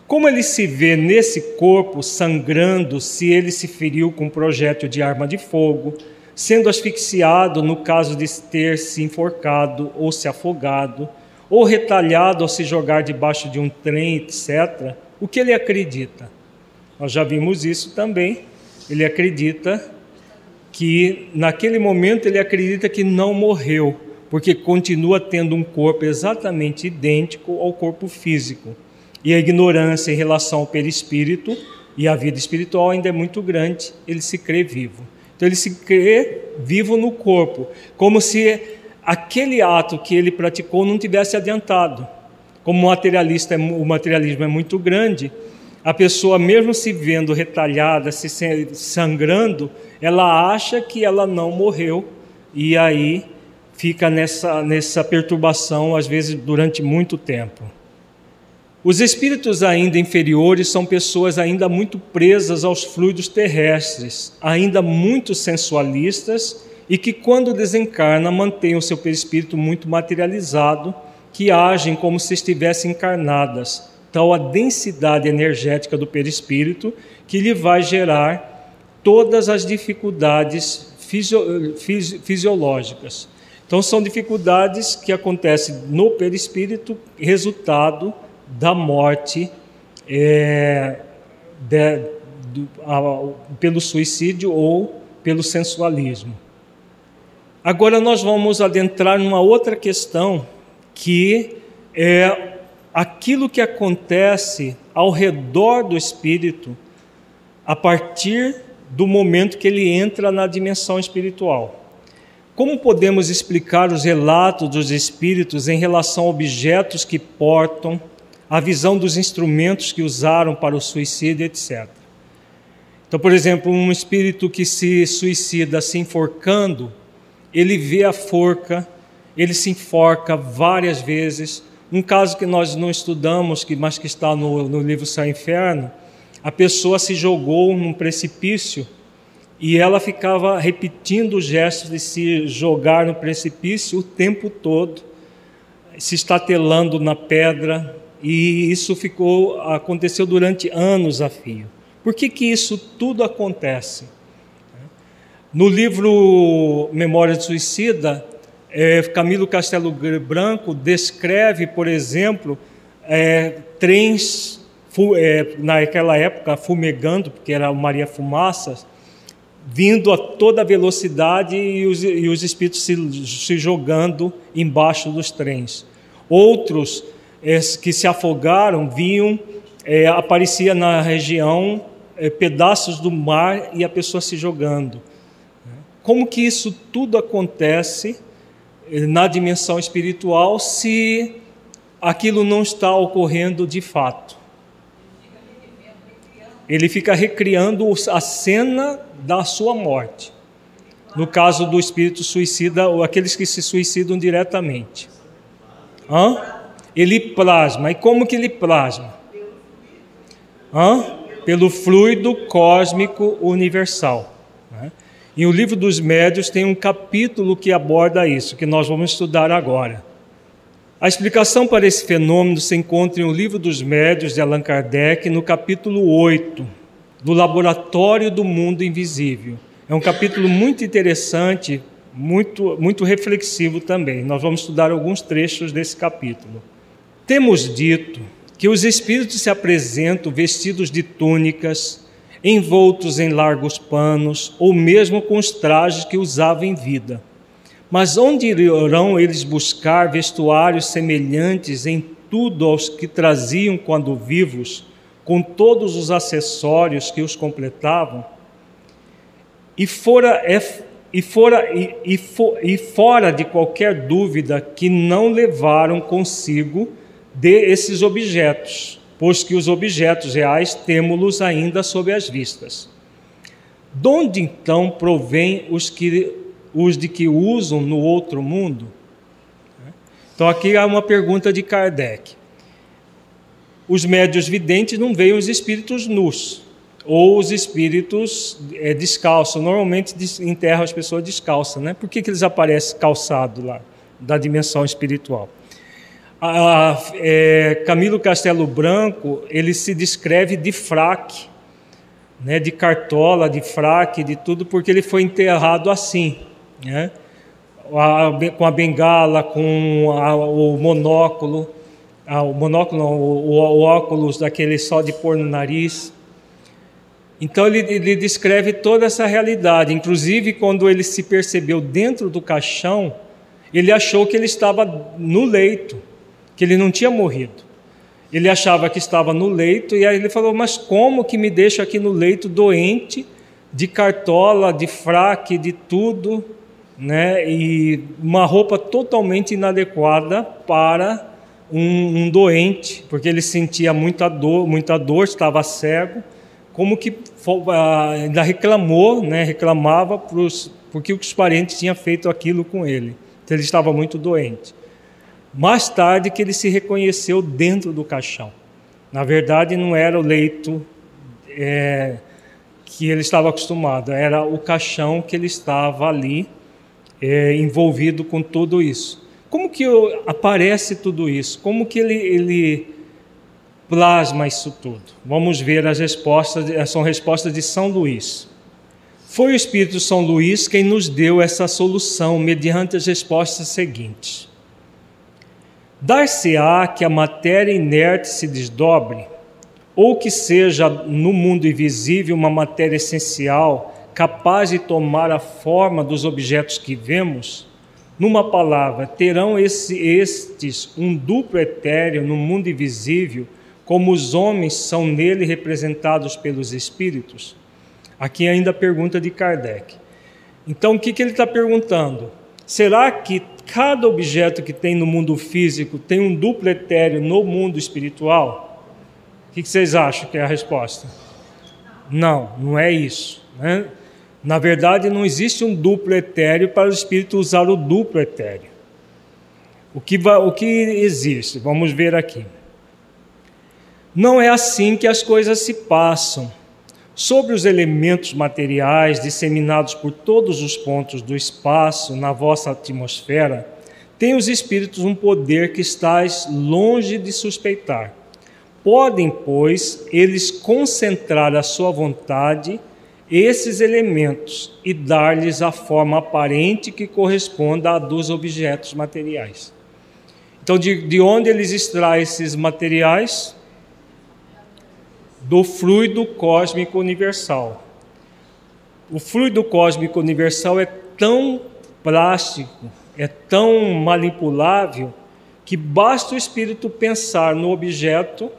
Como ele se vê nesse corpo sangrando se ele se feriu com um projétil de arma de fogo, sendo asfixiado no caso de ter se enforcado ou se afogado, ou retalhado ao se jogar debaixo de um trem, etc., o que ele acredita? Nós já vimos isso também. Ele acredita que, naquele momento, ele acredita que não morreu, porque continua tendo um corpo exatamente idêntico ao corpo físico. E a ignorância em relação ao perispírito e à vida espiritual ainda é muito grande, ele se crê vivo. Então ele se crê vivo no corpo, como se aquele ato que ele praticou não tivesse adiantado. Como o materialista, é o materialismo é muito grande, a pessoa mesmo se vendo retalhada, se sangrando, ela acha que ela não morreu e aí fica nessa nessa perturbação às vezes durante muito tempo. Os espíritos ainda inferiores são pessoas ainda muito presas aos fluidos terrestres, ainda muito sensualistas e que, quando desencarna, mantêm o seu perispírito muito materializado, que agem como se estivessem encarnadas, tal a densidade energética do perispírito que lhe vai gerar todas as dificuldades fisio fisiológicas. Então, são dificuldades que acontecem no perispírito, resultado da morte é, de, do, a, pelo suicídio ou pelo sensualismo. Agora nós vamos adentrar numa outra questão que é aquilo que acontece ao redor do espírito a partir do momento que ele entra na dimensão espiritual. Como podemos explicar os relatos dos espíritos em relação a objetos que portam, a visão dos instrumentos que usaram para o suicídio, etc. Então, por exemplo, um espírito que se suicida se enforcando, ele vê a forca, ele se enforca várias vezes. Um caso que nós não estudamos, mas que está no, no livro Céu Inferno, a pessoa se jogou num precipício e ela ficava repetindo os gestos de se jogar no precipício o tempo todo, se estatelando na pedra, e isso ficou aconteceu durante anos a fio. Por que, que isso tudo acontece? No livro Memória de Suicida, é, Camilo Castelo Branco descreve, por exemplo, é, trens é, naquela época fumegando, porque era Maria Fumaça, vindo a toda velocidade e os, e os espíritos se, se jogando embaixo dos trens. Outros é, que se afogaram viam, é, aparecia na região é, pedaços do mar e a pessoa se jogando. Como que isso tudo acontece é, na dimensão espiritual se aquilo não está ocorrendo de fato? Ele fica recriando a cena da sua morte. No caso do espírito suicida, ou aqueles que se suicidam diretamente. Hã? Ele plasma. E como que ele plasma? Hã? Pelo fluido cósmico universal. Né? E o livro dos médios tem um capítulo que aborda isso, que nós vamos estudar agora. A explicação para esse fenômeno se encontra em O Livro dos Médios de Allan Kardec, no capítulo 8, do Laboratório do Mundo Invisível. É um capítulo muito interessante, muito, muito reflexivo também. Nós vamos estudar alguns trechos desse capítulo. Temos dito que os espíritos se apresentam vestidos de túnicas, envoltos em largos panos, ou mesmo com os trajes que usavam em vida. Mas onde irão eles buscar vestuários semelhantes em tudo aos que traziam quando vivos, com todos os acessórios que os completavam? E fora, é, e, fora, e, e, for, e fora de qualquer dúvida que não levaram consigo de esses objetos, pois que os objetos reais temos-los ainda sob as vistas. De onde então provém os que os de que usam no outro mundo? Então aqui há uma pergunta de Kardec. Os médios videntes não veem os espíritos nus ou os espíritos é, descalços. Normalmente enterram as pessoas descalças, né? Por que, que eles aparecem calçados lá da dimensão espiritual? A, é, Camilo Castelo Branco ele se descreve de fraque, né? De cartola, de fraque, de tudo, porque ele foi enterrado assim né? com a bengala, com a, o monóculo, a, o monóculo, o, o, óculos daquele só de pôr no nariz. Então ele, ele descreve toda essa realidade. Inclusive, quando ele se percebeu dentro do caixão, ele achou que ele estava no leito, que ele não tinha morrido. Ele achava que estava no leito e aí ele falou: Mas como que me deixa aqui no leito doente, de cartola, de fraque, de tudo? né, e uma roupa totalmente inadequada para um, um, doente, porque ele sentia muita dor, muita dor, estava cego, como que ah, ainda reclamou, né, reclamava pros, porque os parentes tinham feito aquilo com ele. Então ele estava muito doente. Mais tarde que ele se reconheceu dentro do caixão. Na verdade, não era o leito é, que ele estava acostumado, era o caixão que ele estava ali é, envolvido com tudo isso. Como que aparece tudo isso? Como que ele, ele plasma isso tudo? Vamos ver as respostas, são respostas de São Luís. Foi o Espírito São Luís quem nos deu essa solução mediante as respostas seguintes. Dar-se-á que a matéria inerte se desdobre, ou que seja no mundo invisível uma matéria essencial capaz de tomar a forma dos objetos que vemos, numa palavra, terão esse, estes um duplo etéreo no mundo invisível, como os homens são nele representados pelos espíritos? Aqui ainda a pergunta de Kardec. Então, o que, que ele está perguntando? Será que cada objeto que tem no mundo físico tem um duplo etéreo no mundo espiritual? O que, que vocês acham que é a resposta? Não, não é isso. Né? Na verdade, não existe um duplo etéreo para o espírito usar o duplo etéreo. O que, o que existe? Vamos ver aqui. Não é assim que as coisas se passam. Sobre os elementos materiais disseminados por todos os pontos do espaço na vossa atmosfera, têm os espíritos um poder que estáis longe de suspeitar. Podem, pois, eles concentrar a sua vontade esses elementos e dar-lhes a forma aparente que corresponda a dos objetos materiais. Então, de, de onde eles extraem esses materiais? Do fluido cósmico universal. O fluido cósmico universal é tão plástico, é tão manipulável, que basta o espírito pensar no objeto,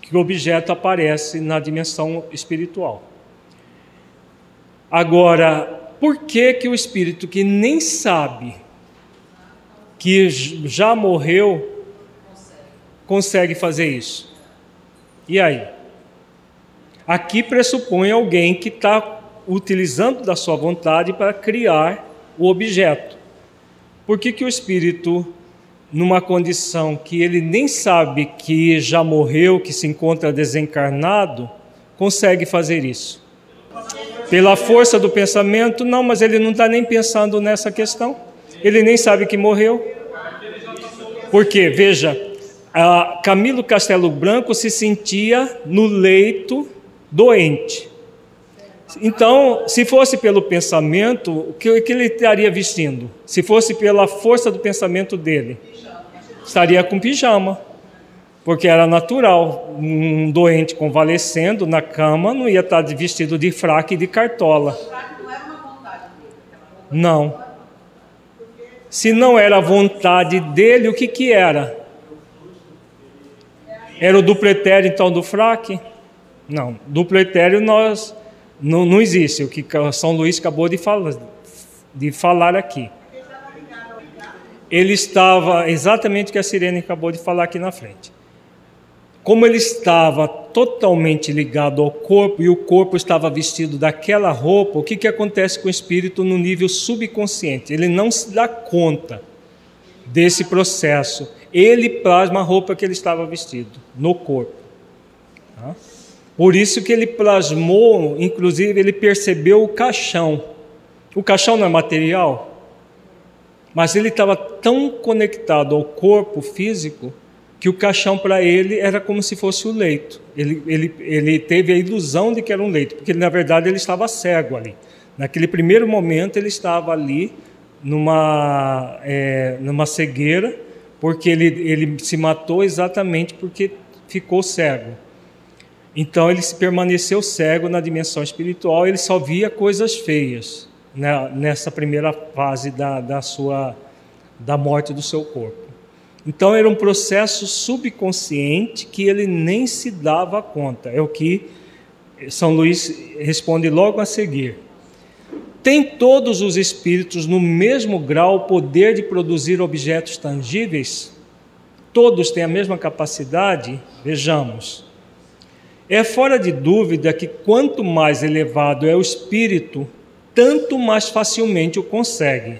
que o objeto aparece na dimensão espiritual. Agora, por que que o espírito que nem sabe que já morreu consegue fazer isso? E aí? Aqui pressupõe alguém que está utilizando da sua vontade para criar o objeto. Por que, que o espírito, numa condição que ele nem sabe que já morreu, que se encontra desencarnado, consegue fazer isso? Pela força do pensamento? Não, mas ele não está nem pensando nessa questão. Ele nem sabe que morreu. Porque, veja, Camilo Castelo Branco se sentia no leito doente. Então, se fosse pelo pensamento, o que, que ele estaria vestindo? Se fosse pela força do pensamento dele, estaria com pijama, porque era natural. Um doente convalescendo na cama não ia estar vestido de fraque e de cartola. Não. Se não era a vontade dele, o que, que era? Era o duplo etéreo, então, do fraque? Não. Duplo etéreo nós não, não existe, o que São Luís acabou de falar, de falar aqui. Ele estava exatamente o que a Sirene acabou de falar aqui na frente. Como ele estava totalmente ligado ao corpo e o corpo estava vestido daquela roupa, o que, que acontece com o espírito no nível subconsciente? Ele não se dá conta desse processo. Ele plasma a roupa que ele estava vestido no corpo. Tá? Por isso que ele plasmou, inclusive ele percebeu o caixão. O caixão não é material, mas ele estava tão conectado ao corpo físico que o caixão para ele era como se fosse o leito. Ele, ele, ele teve a ilusão de que era um leito, porque na verdade ele estava cego ali. Naquele primeiro momento ele estava ali numa, é, numa cegueira, porque ele, ele se matou exatamente porque ficou cego. Então ele permaneceu cego na dimensão espiritual, ele só via coisas feias né, nessa primeira fase da, da, sua, da morte do seu corpo. Então era um processo subconsciente que ele nem se dava conta. É o que São Luís responde logo a seguir. Tem todos os espíritos no mesmo grau o poder de produzir objetos tangíveis? Todos têm a mesma capacidade? Vejamos. É fora de dúvida que quanto mais elevado é o espírito, tanto mais facilmente o consegue.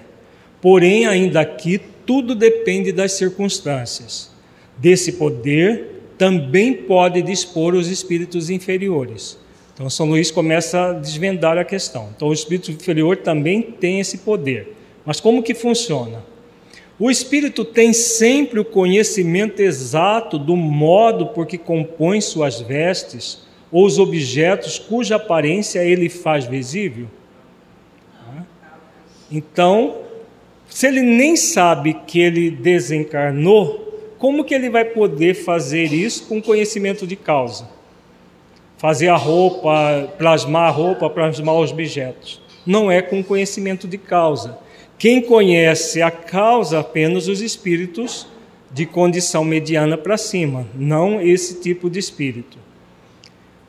Porém, ainda aqui, tudo depende das circunstâncias. Desse poder também pode dispor os espíritos inferiores. Então, São Luís começa a desvendar a questão. Então, o espírito inferior também tem esse poder. Mas como que funciona? O espírito tem sempre o conhecimento exato do modo por que compõe suas vestes ou os objetos cuja aparência ele faz visível? Então, se ele nem sabe que ele desencarnou, como que ele vai poder fazer isso com conhecimento de causa? Fazer a roupa, plasmar a roupa, plasmar os objetos. Não é com conhecimento de causa quem conhece a causa apenas os espíritos de condição mediana para cima, não esse tipo de espírito.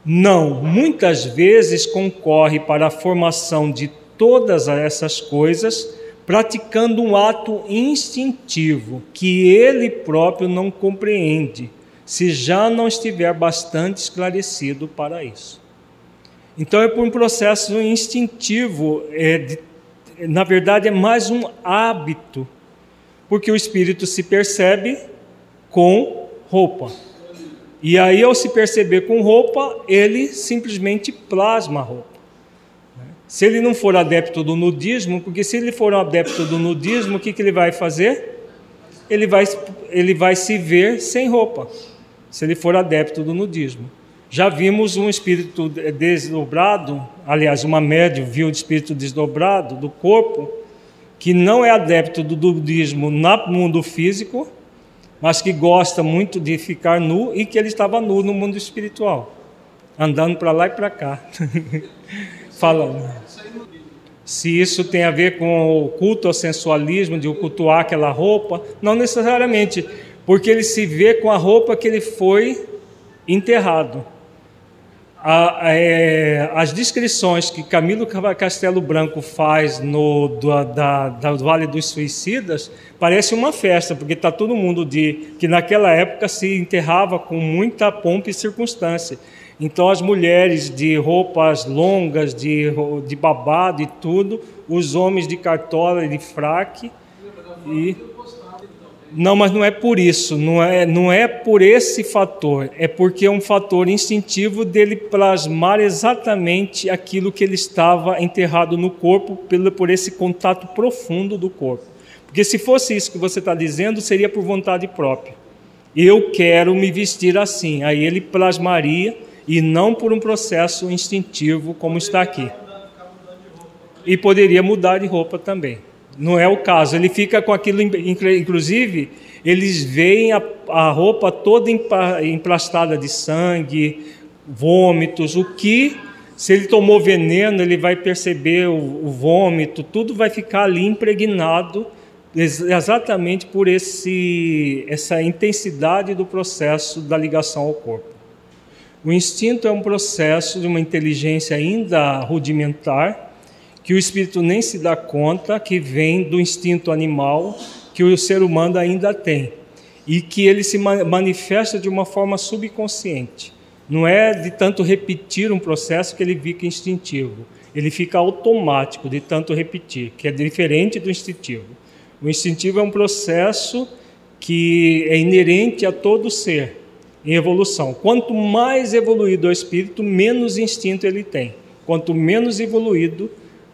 Não, muitas vezes concorre para a formação de todas essas coisas praticando um ato instintivo que ele próprio não compreende, se já não estiver bastante esclarecido para isso. Então é por um processo instintivo é, de na verdade, é mais um hábito, porque o espírito se percebe com roupa. E aí, ao se perceber com roupa, ele simplesmente plasma a roupa. Se ele não for adepto do nudismo, porque se ele for um adepto do nudismo, o que, que ele vai fazer? Ele vai, ele vai se ver sem roupa, se ele for adepto do nudismo. Já vimos um espírito desdobrado, aliás, uma médium viu o espírito desdobrado do corpo, que não é adepto do budismo no mundo físico, mas que gosta muito de ficar nu e que ele estava nu no mundo espiritual, andando para lá e para cá, *laughs* falando. se isso tem a ver com o culto ao sensualismo, de cultuar aquela roupa, não necessariamente, porque ele se vê com a roupa que ele foi enterrado. A, é, as descrições que Camilo Castelo Branco faz no do, da, da, Vale dos Suicidas parece uma festa, porque está todo mundo de que naquela época se enterrava com muita pompa e circunstância. Então as mulheres de roupas longas, de, de babado e tudo, os homens de cartola e de fraque e não, mas não é por isso, não é, não é por esse fator, é porque é um fator instintivo dele plasmar exatamente aquilo que ele estava enterrado no corpo pelo, por esse contato profundo do corpo. Porque se fosse isso que você está dizendo, seria por vontade própria. Eu quero me vestir assim, aí ele plasmaria e não por um processo instintivo como está aqui. E poderia mudar de roupa também. Não é o caso. Ele fica com aquilo, inclusive, eles veem a, a roupa toda emplastada de sangue, vômitos, o que, se ele tomou veneno, ele vai perceber o, o vômito, tudo vai ficar ali impregnado exatamente por esse, essa intensidade do processo da ligação ao corpo. O instinto é um processo de uma inteligência ainda rudimentar, que o espírito nem se dá conta que vem do instinto animal que o ser humano ainda tem e que ele se manifesta de uma forma subconsciente. Não é de tanto repetir um processo que ele fica instintivo, ele fica automático de tanto repetir, que é diferente do instintivo. O instintivo é um processo que é inerente a todo ser em evolução. Quanto mais evoluído o espírito, menos instinto ele tem. Quanto menos evoluído,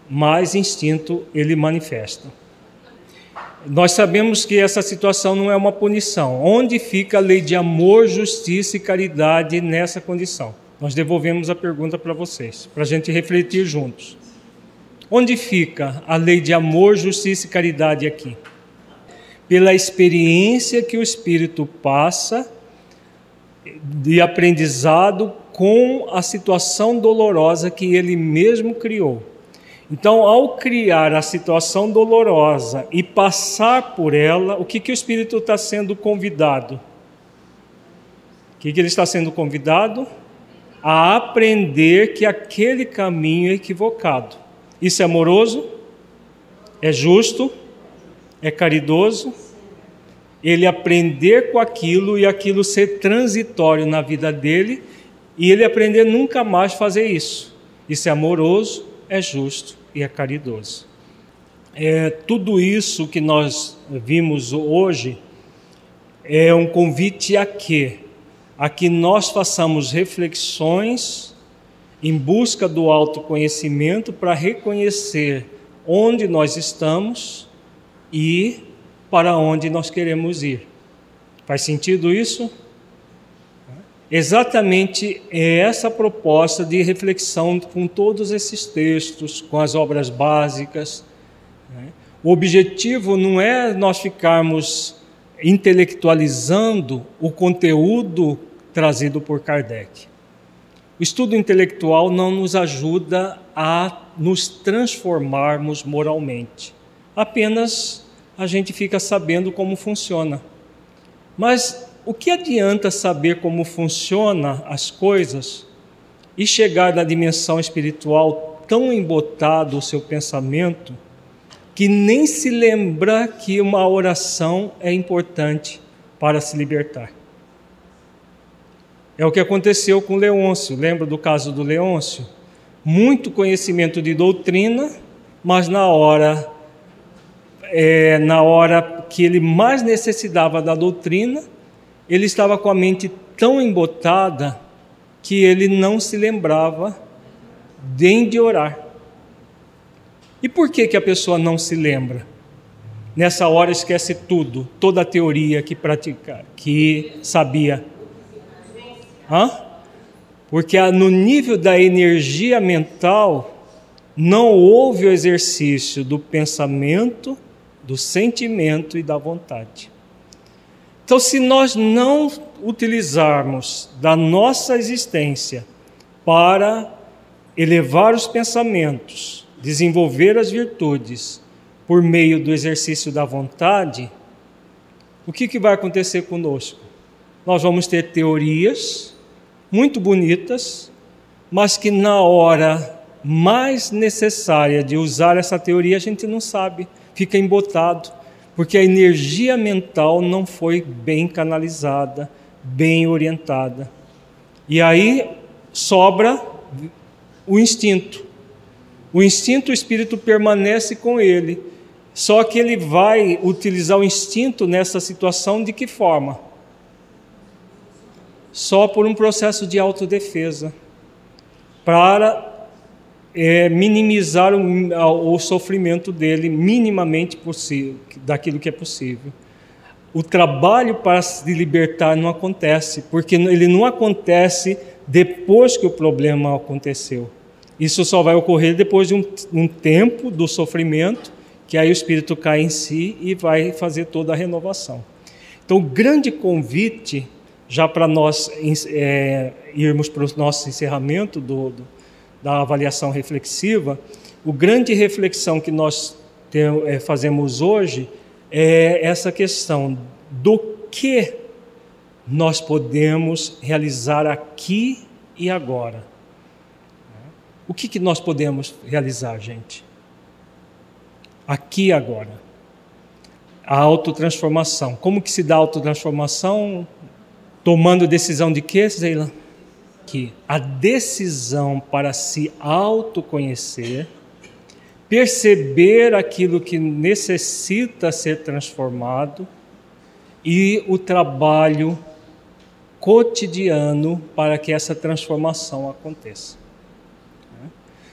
mais instinto ele manifesta. Nós sabemos que essa situação não é uma punição. Onde fica a lei de amor, justiça e caridade nessa condição? Nós devolvemos a pergunta para vocês, para a gente refletir juntos. Onde fica a lei de amor, justiça e caridade aqui? Pela experiência que o Espírito passa de aprendizado com a situação dolorosa que ele mesmo criou. Então, ao criar a situação dolorosa e passar por ela, o que, que o Espírito está sendo convidado? O que, que ele está sendo convidado? A aprender que aquele caminho é equivocado. Isso é amoroso? É justo? É caridoso? Ele aprender com aquilo e aquilo ser transitório na vida dele e ele aprender nunca mais fazer isso. Isso é amoroso, é justo e é caridoso. É, tudo isso que nós vimos hoje é um convite a quê? A que nós façamos reflexões em busca do autoconhecimento para reconhecer onde nós estamos e para onde nós queremos ir. Faz sentido isso? Exatamente é essa proposta de reflexão com todos esses textos, com as obras básicas. Né? O objetivo não é nós ficarmos intelectualizando o conteúdo trazido por Kardec. O estudo intelectual não nos ajuda a nos transformarmos moralmente. Apenas a gente fica sabendo como funciona. Mas o que adianta saber como funciona as coisas e chegar na dimensão espiritual tão embotado o seu pensamento que nem se lembra que uma oração é importante para se libertar? É o que aconteceu com Leôncio. Lembra do caso do Leôncio? Muito conhecimento de doutrina, mas na hora é, na hora que ele mais necessitava da doutrina, ele estava com a mente tão embotada que ele não se lembrava nem de orar. E por que, que a pessoa não se lembra? Nessa hora esquece tudo, toda a teoria que pratica, que sabia. Hã? Porque no nível da energia mental não houve o exercício do pensamento, do sentimento e da vontade. Então, se nós não utilizarmos da nossa existência para elevar os pensamentos desenvolver as virtudes por meio do exercício da vontade, o que, que vai acontecer conosco? Nós vamos ter teorias muito bonitas, mas que na hora mais necessária de usar essa teoria a gente não sabe, fica embotado, porque a energia mental não foi bem canalizada, bem orientada. E aí sobra o instinto. O instinto, o espírito permanece com ele. Só que ele vai utilizar o instinto nessa situação de que forma? Só por um processo de autodefesa, para é, minimizar o, o, sofrimento dele minimamente possível, daquilo que é possível. O trabalho para se libertar não acontece, porque ele não acontece depois que o problema aconteceu. Isso só vai ocorrer depois de um, um tempo do sofrimento, que aí o espírito cai em si e vai fazer toda a renovação. Então, o grande convite, já para nós é, irmos para o nosso encerramento do, do, da avaliação reflexiva, o grande reflexão que nós tem, é, fazemos hoje é essa questão do que nós podemos realizar aqui e agora. O que, que nós podemos realizar, gente? Aqui e agora. A autotransformação. Como que se dá a autotransformação? Tomando decisão de quê, Zeila? Que a decisão para se autoconhecer, perceber aquilo que necessita ser transformado e o trabalho cotidiano para que essa transformação aconteça.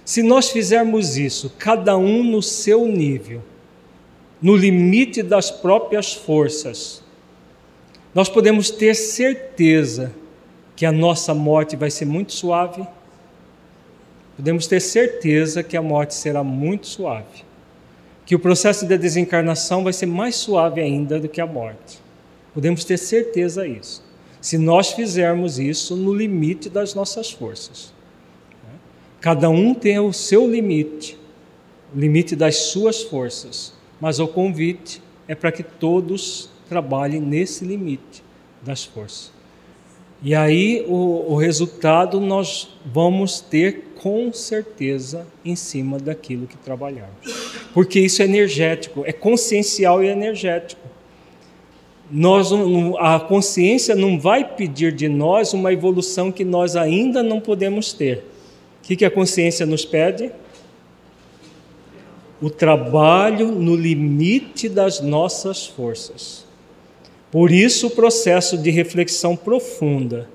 Se nós fizermos isso, cada um no seu nível, no limite das próprias forças, nós podemos ter certeza que a nossa morte vai ser muito suave. Podemos ter certeza que a morte será muito suave. Que o processo de desencarnação vai ser mais suave ainda do que a morte. Podemos ter certeza disso. Se nós fizermos isso no limite das nossas forças. Cada um tem o seu limite, o limite das suas forças, mas o convite é para que todos trabalhem nesse limite das forças. E aí o, o resultado nós vamos ter com certeza em cima daquilo que trabalharmos. Porque isso é energético, é consciencial e energético. Nós, a consciência não vai pedir de nós uma evolução que nós ainda não podemos ter que, que a consciência nos pede? O trabalho no limite das nossas forças. Por isso, o processo de reflexão profunda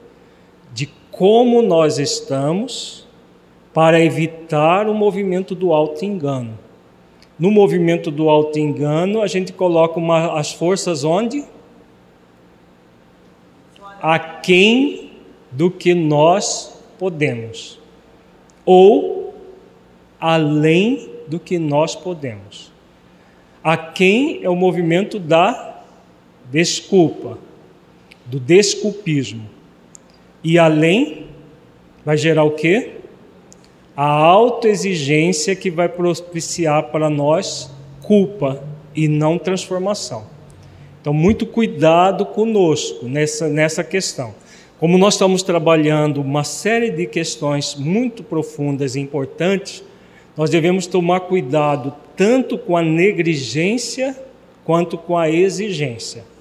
de como nós estamos para evitar o movimento do auto-engano. No movimento do auto-engano, a gente coloca uma, as forças onde? Aquém do que nós podemos ou além do que nós podemos. A quem é o movimento da desculpa, do desculpismo. E além vai gerar o quê? A autoexigência que vai propiciar para nós culpa e não transformação. Então, muito cuidado conosco nessa, nessa questão. Como nós estamos trabalhando uma série de questões muito profundas e importantes, nós devemos tomar cuidado tanto com a negligência quanto com a exigência.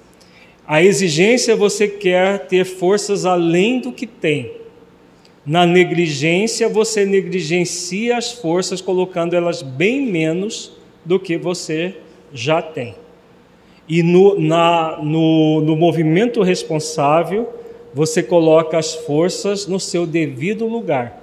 A exigência você quer ter forças além do que tem. Na negligência você negligencia as forças colocando elas bem menos do que você já tem. E no, na, no, no movimento responsável, você coloca as forças no seu devido lugar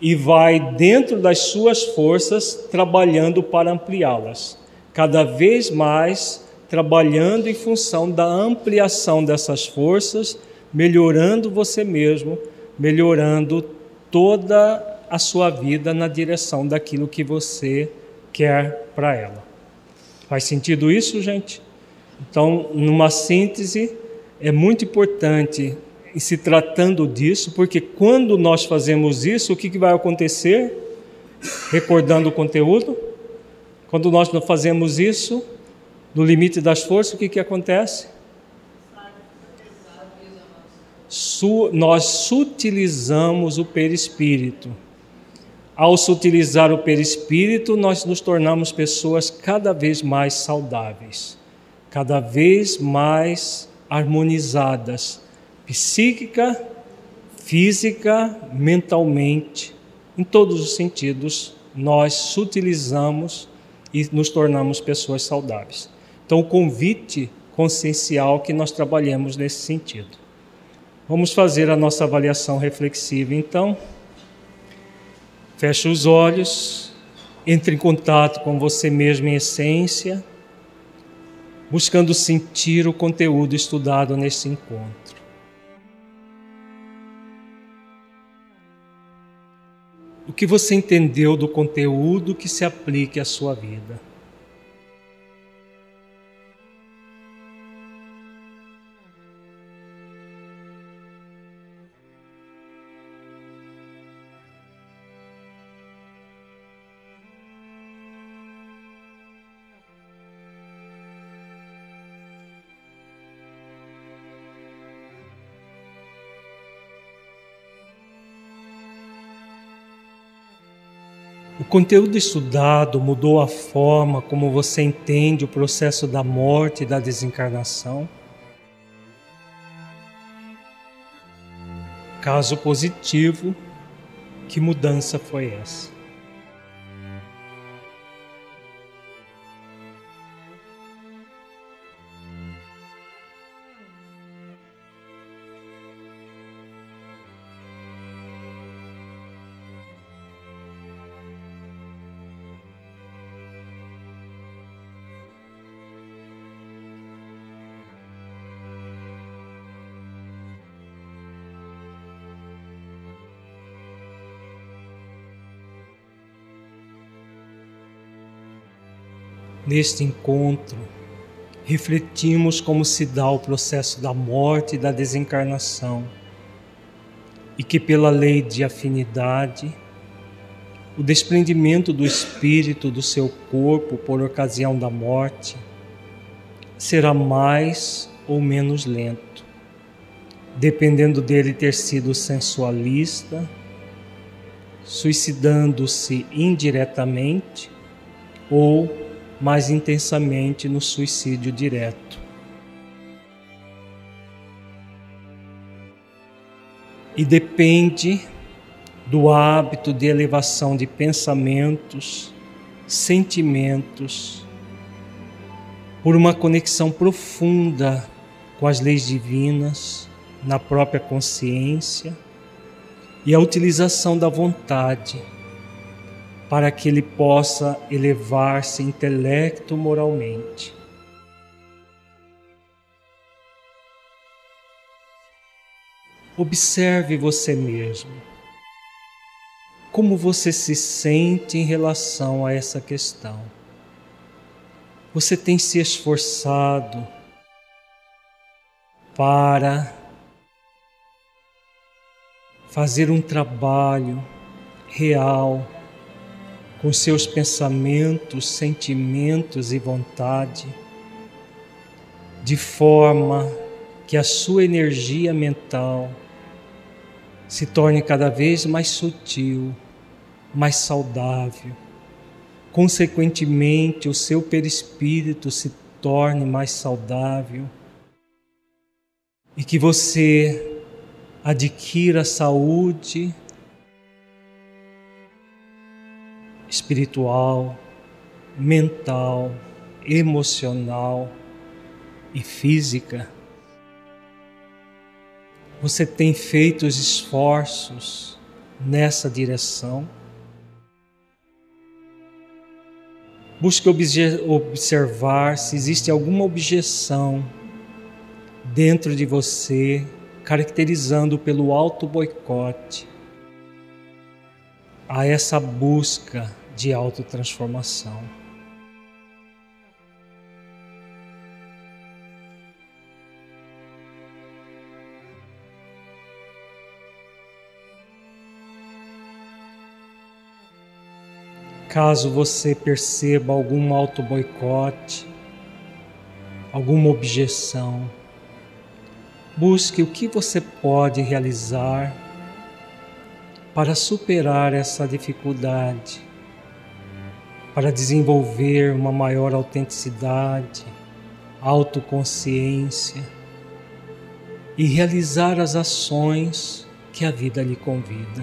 e vai, dentro das suas forças, trabalhando para ampliá-las, cada vez mais trabalhando em função da ampliação dessas forças, melhorando você mesmo, melhorando toda a sua vida na direção daquilo que você quer para ela. Faz sentido isso, gente? Então, numa síntese, é muito importante e se tratando disso, porque quando nós fazemos isso, o que, vai acontecer? recordando o conteúdo. Quando nós não fazemos isso, no limite das forças, o que, que acontece? Su, nós sutilizamos o perispírito. Ao sutilizar o perispírito, nós nos tornamos pessoas cada vez mais saudáveis, cada vez mais harmonizadas, psíquica, física, mentalmente, em todos os sentidos, nós sutilizamos e nos tornamos pessoas saudáveis. Então, o convite consciencial que nós trabalhemos nesse sentido. Vamos fazer a nossa avaliação reflexiva, então. Feche os olhos, entre em contato com você mesmo em essência, buscando sentir o conteúdo estudado nesse encontro. o que você entendeu do conteúdo que se aplique à sua vida. Conteúdo estudado mudou a forma como você entende o processo da morte e da desencarnação? Caso positivo, que mudança foi essa? Neste encontro, refletimos como se dá o processo da morte e da desencarnação, e que, pela lei de afinidade, o desprendimento do espírito do seu corpo por ocasião da morte será mais ou menos lento, dependendo dele ter sido sensualista, suicidando-se indiretamente ou mais intensamente no suicídio direto. E depende do hábito de elevação de pensamentos, sentimentos, por uma conexão profunda com as leis divinas, na própria consciência e a utilização da vontade para que ele possa elevar-se intelecto moralmente. Observe você mesmo. Como você se sente em relação a essa questão? Você tem se esforçado para fazer um trabalho real com seus pensamentos, sentimentos e vontade, de forma que a sua energia mental se torne cada vez mais sutil, mais saudável. Consequentemente, o seu perispírito se torne mais saudável e que você adquira saúde espiritual, mental, emocional e física. Você tem feito os esforços nessa direção? Busque observar se existe alguma objeção dentro de você, caracterizando pelo auto boicote a essa busca de autotransformação. Caso você perceba algum auto-boicote, alguma objeção, busque o que você pode realizar para superar essa dificuldade, para desenvolver uma maior autenticidade, autoconsciência e realizar as ações que a vida lhe convida.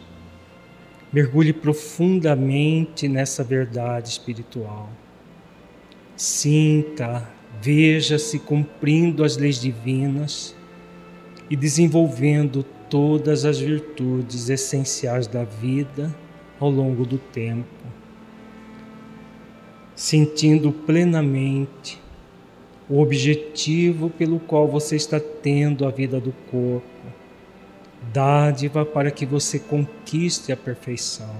Mergulhe profundamente nessa verdade espiritual. Sinta, veja-se cumprindo as leis divinas e desenvolvendo todas as virtudes essenciais da vida ao longo do tempo, sentindo plenamente o objetivo pelo qual você está tendo a vida do corpo dádiva para que você conquiste a perfeição.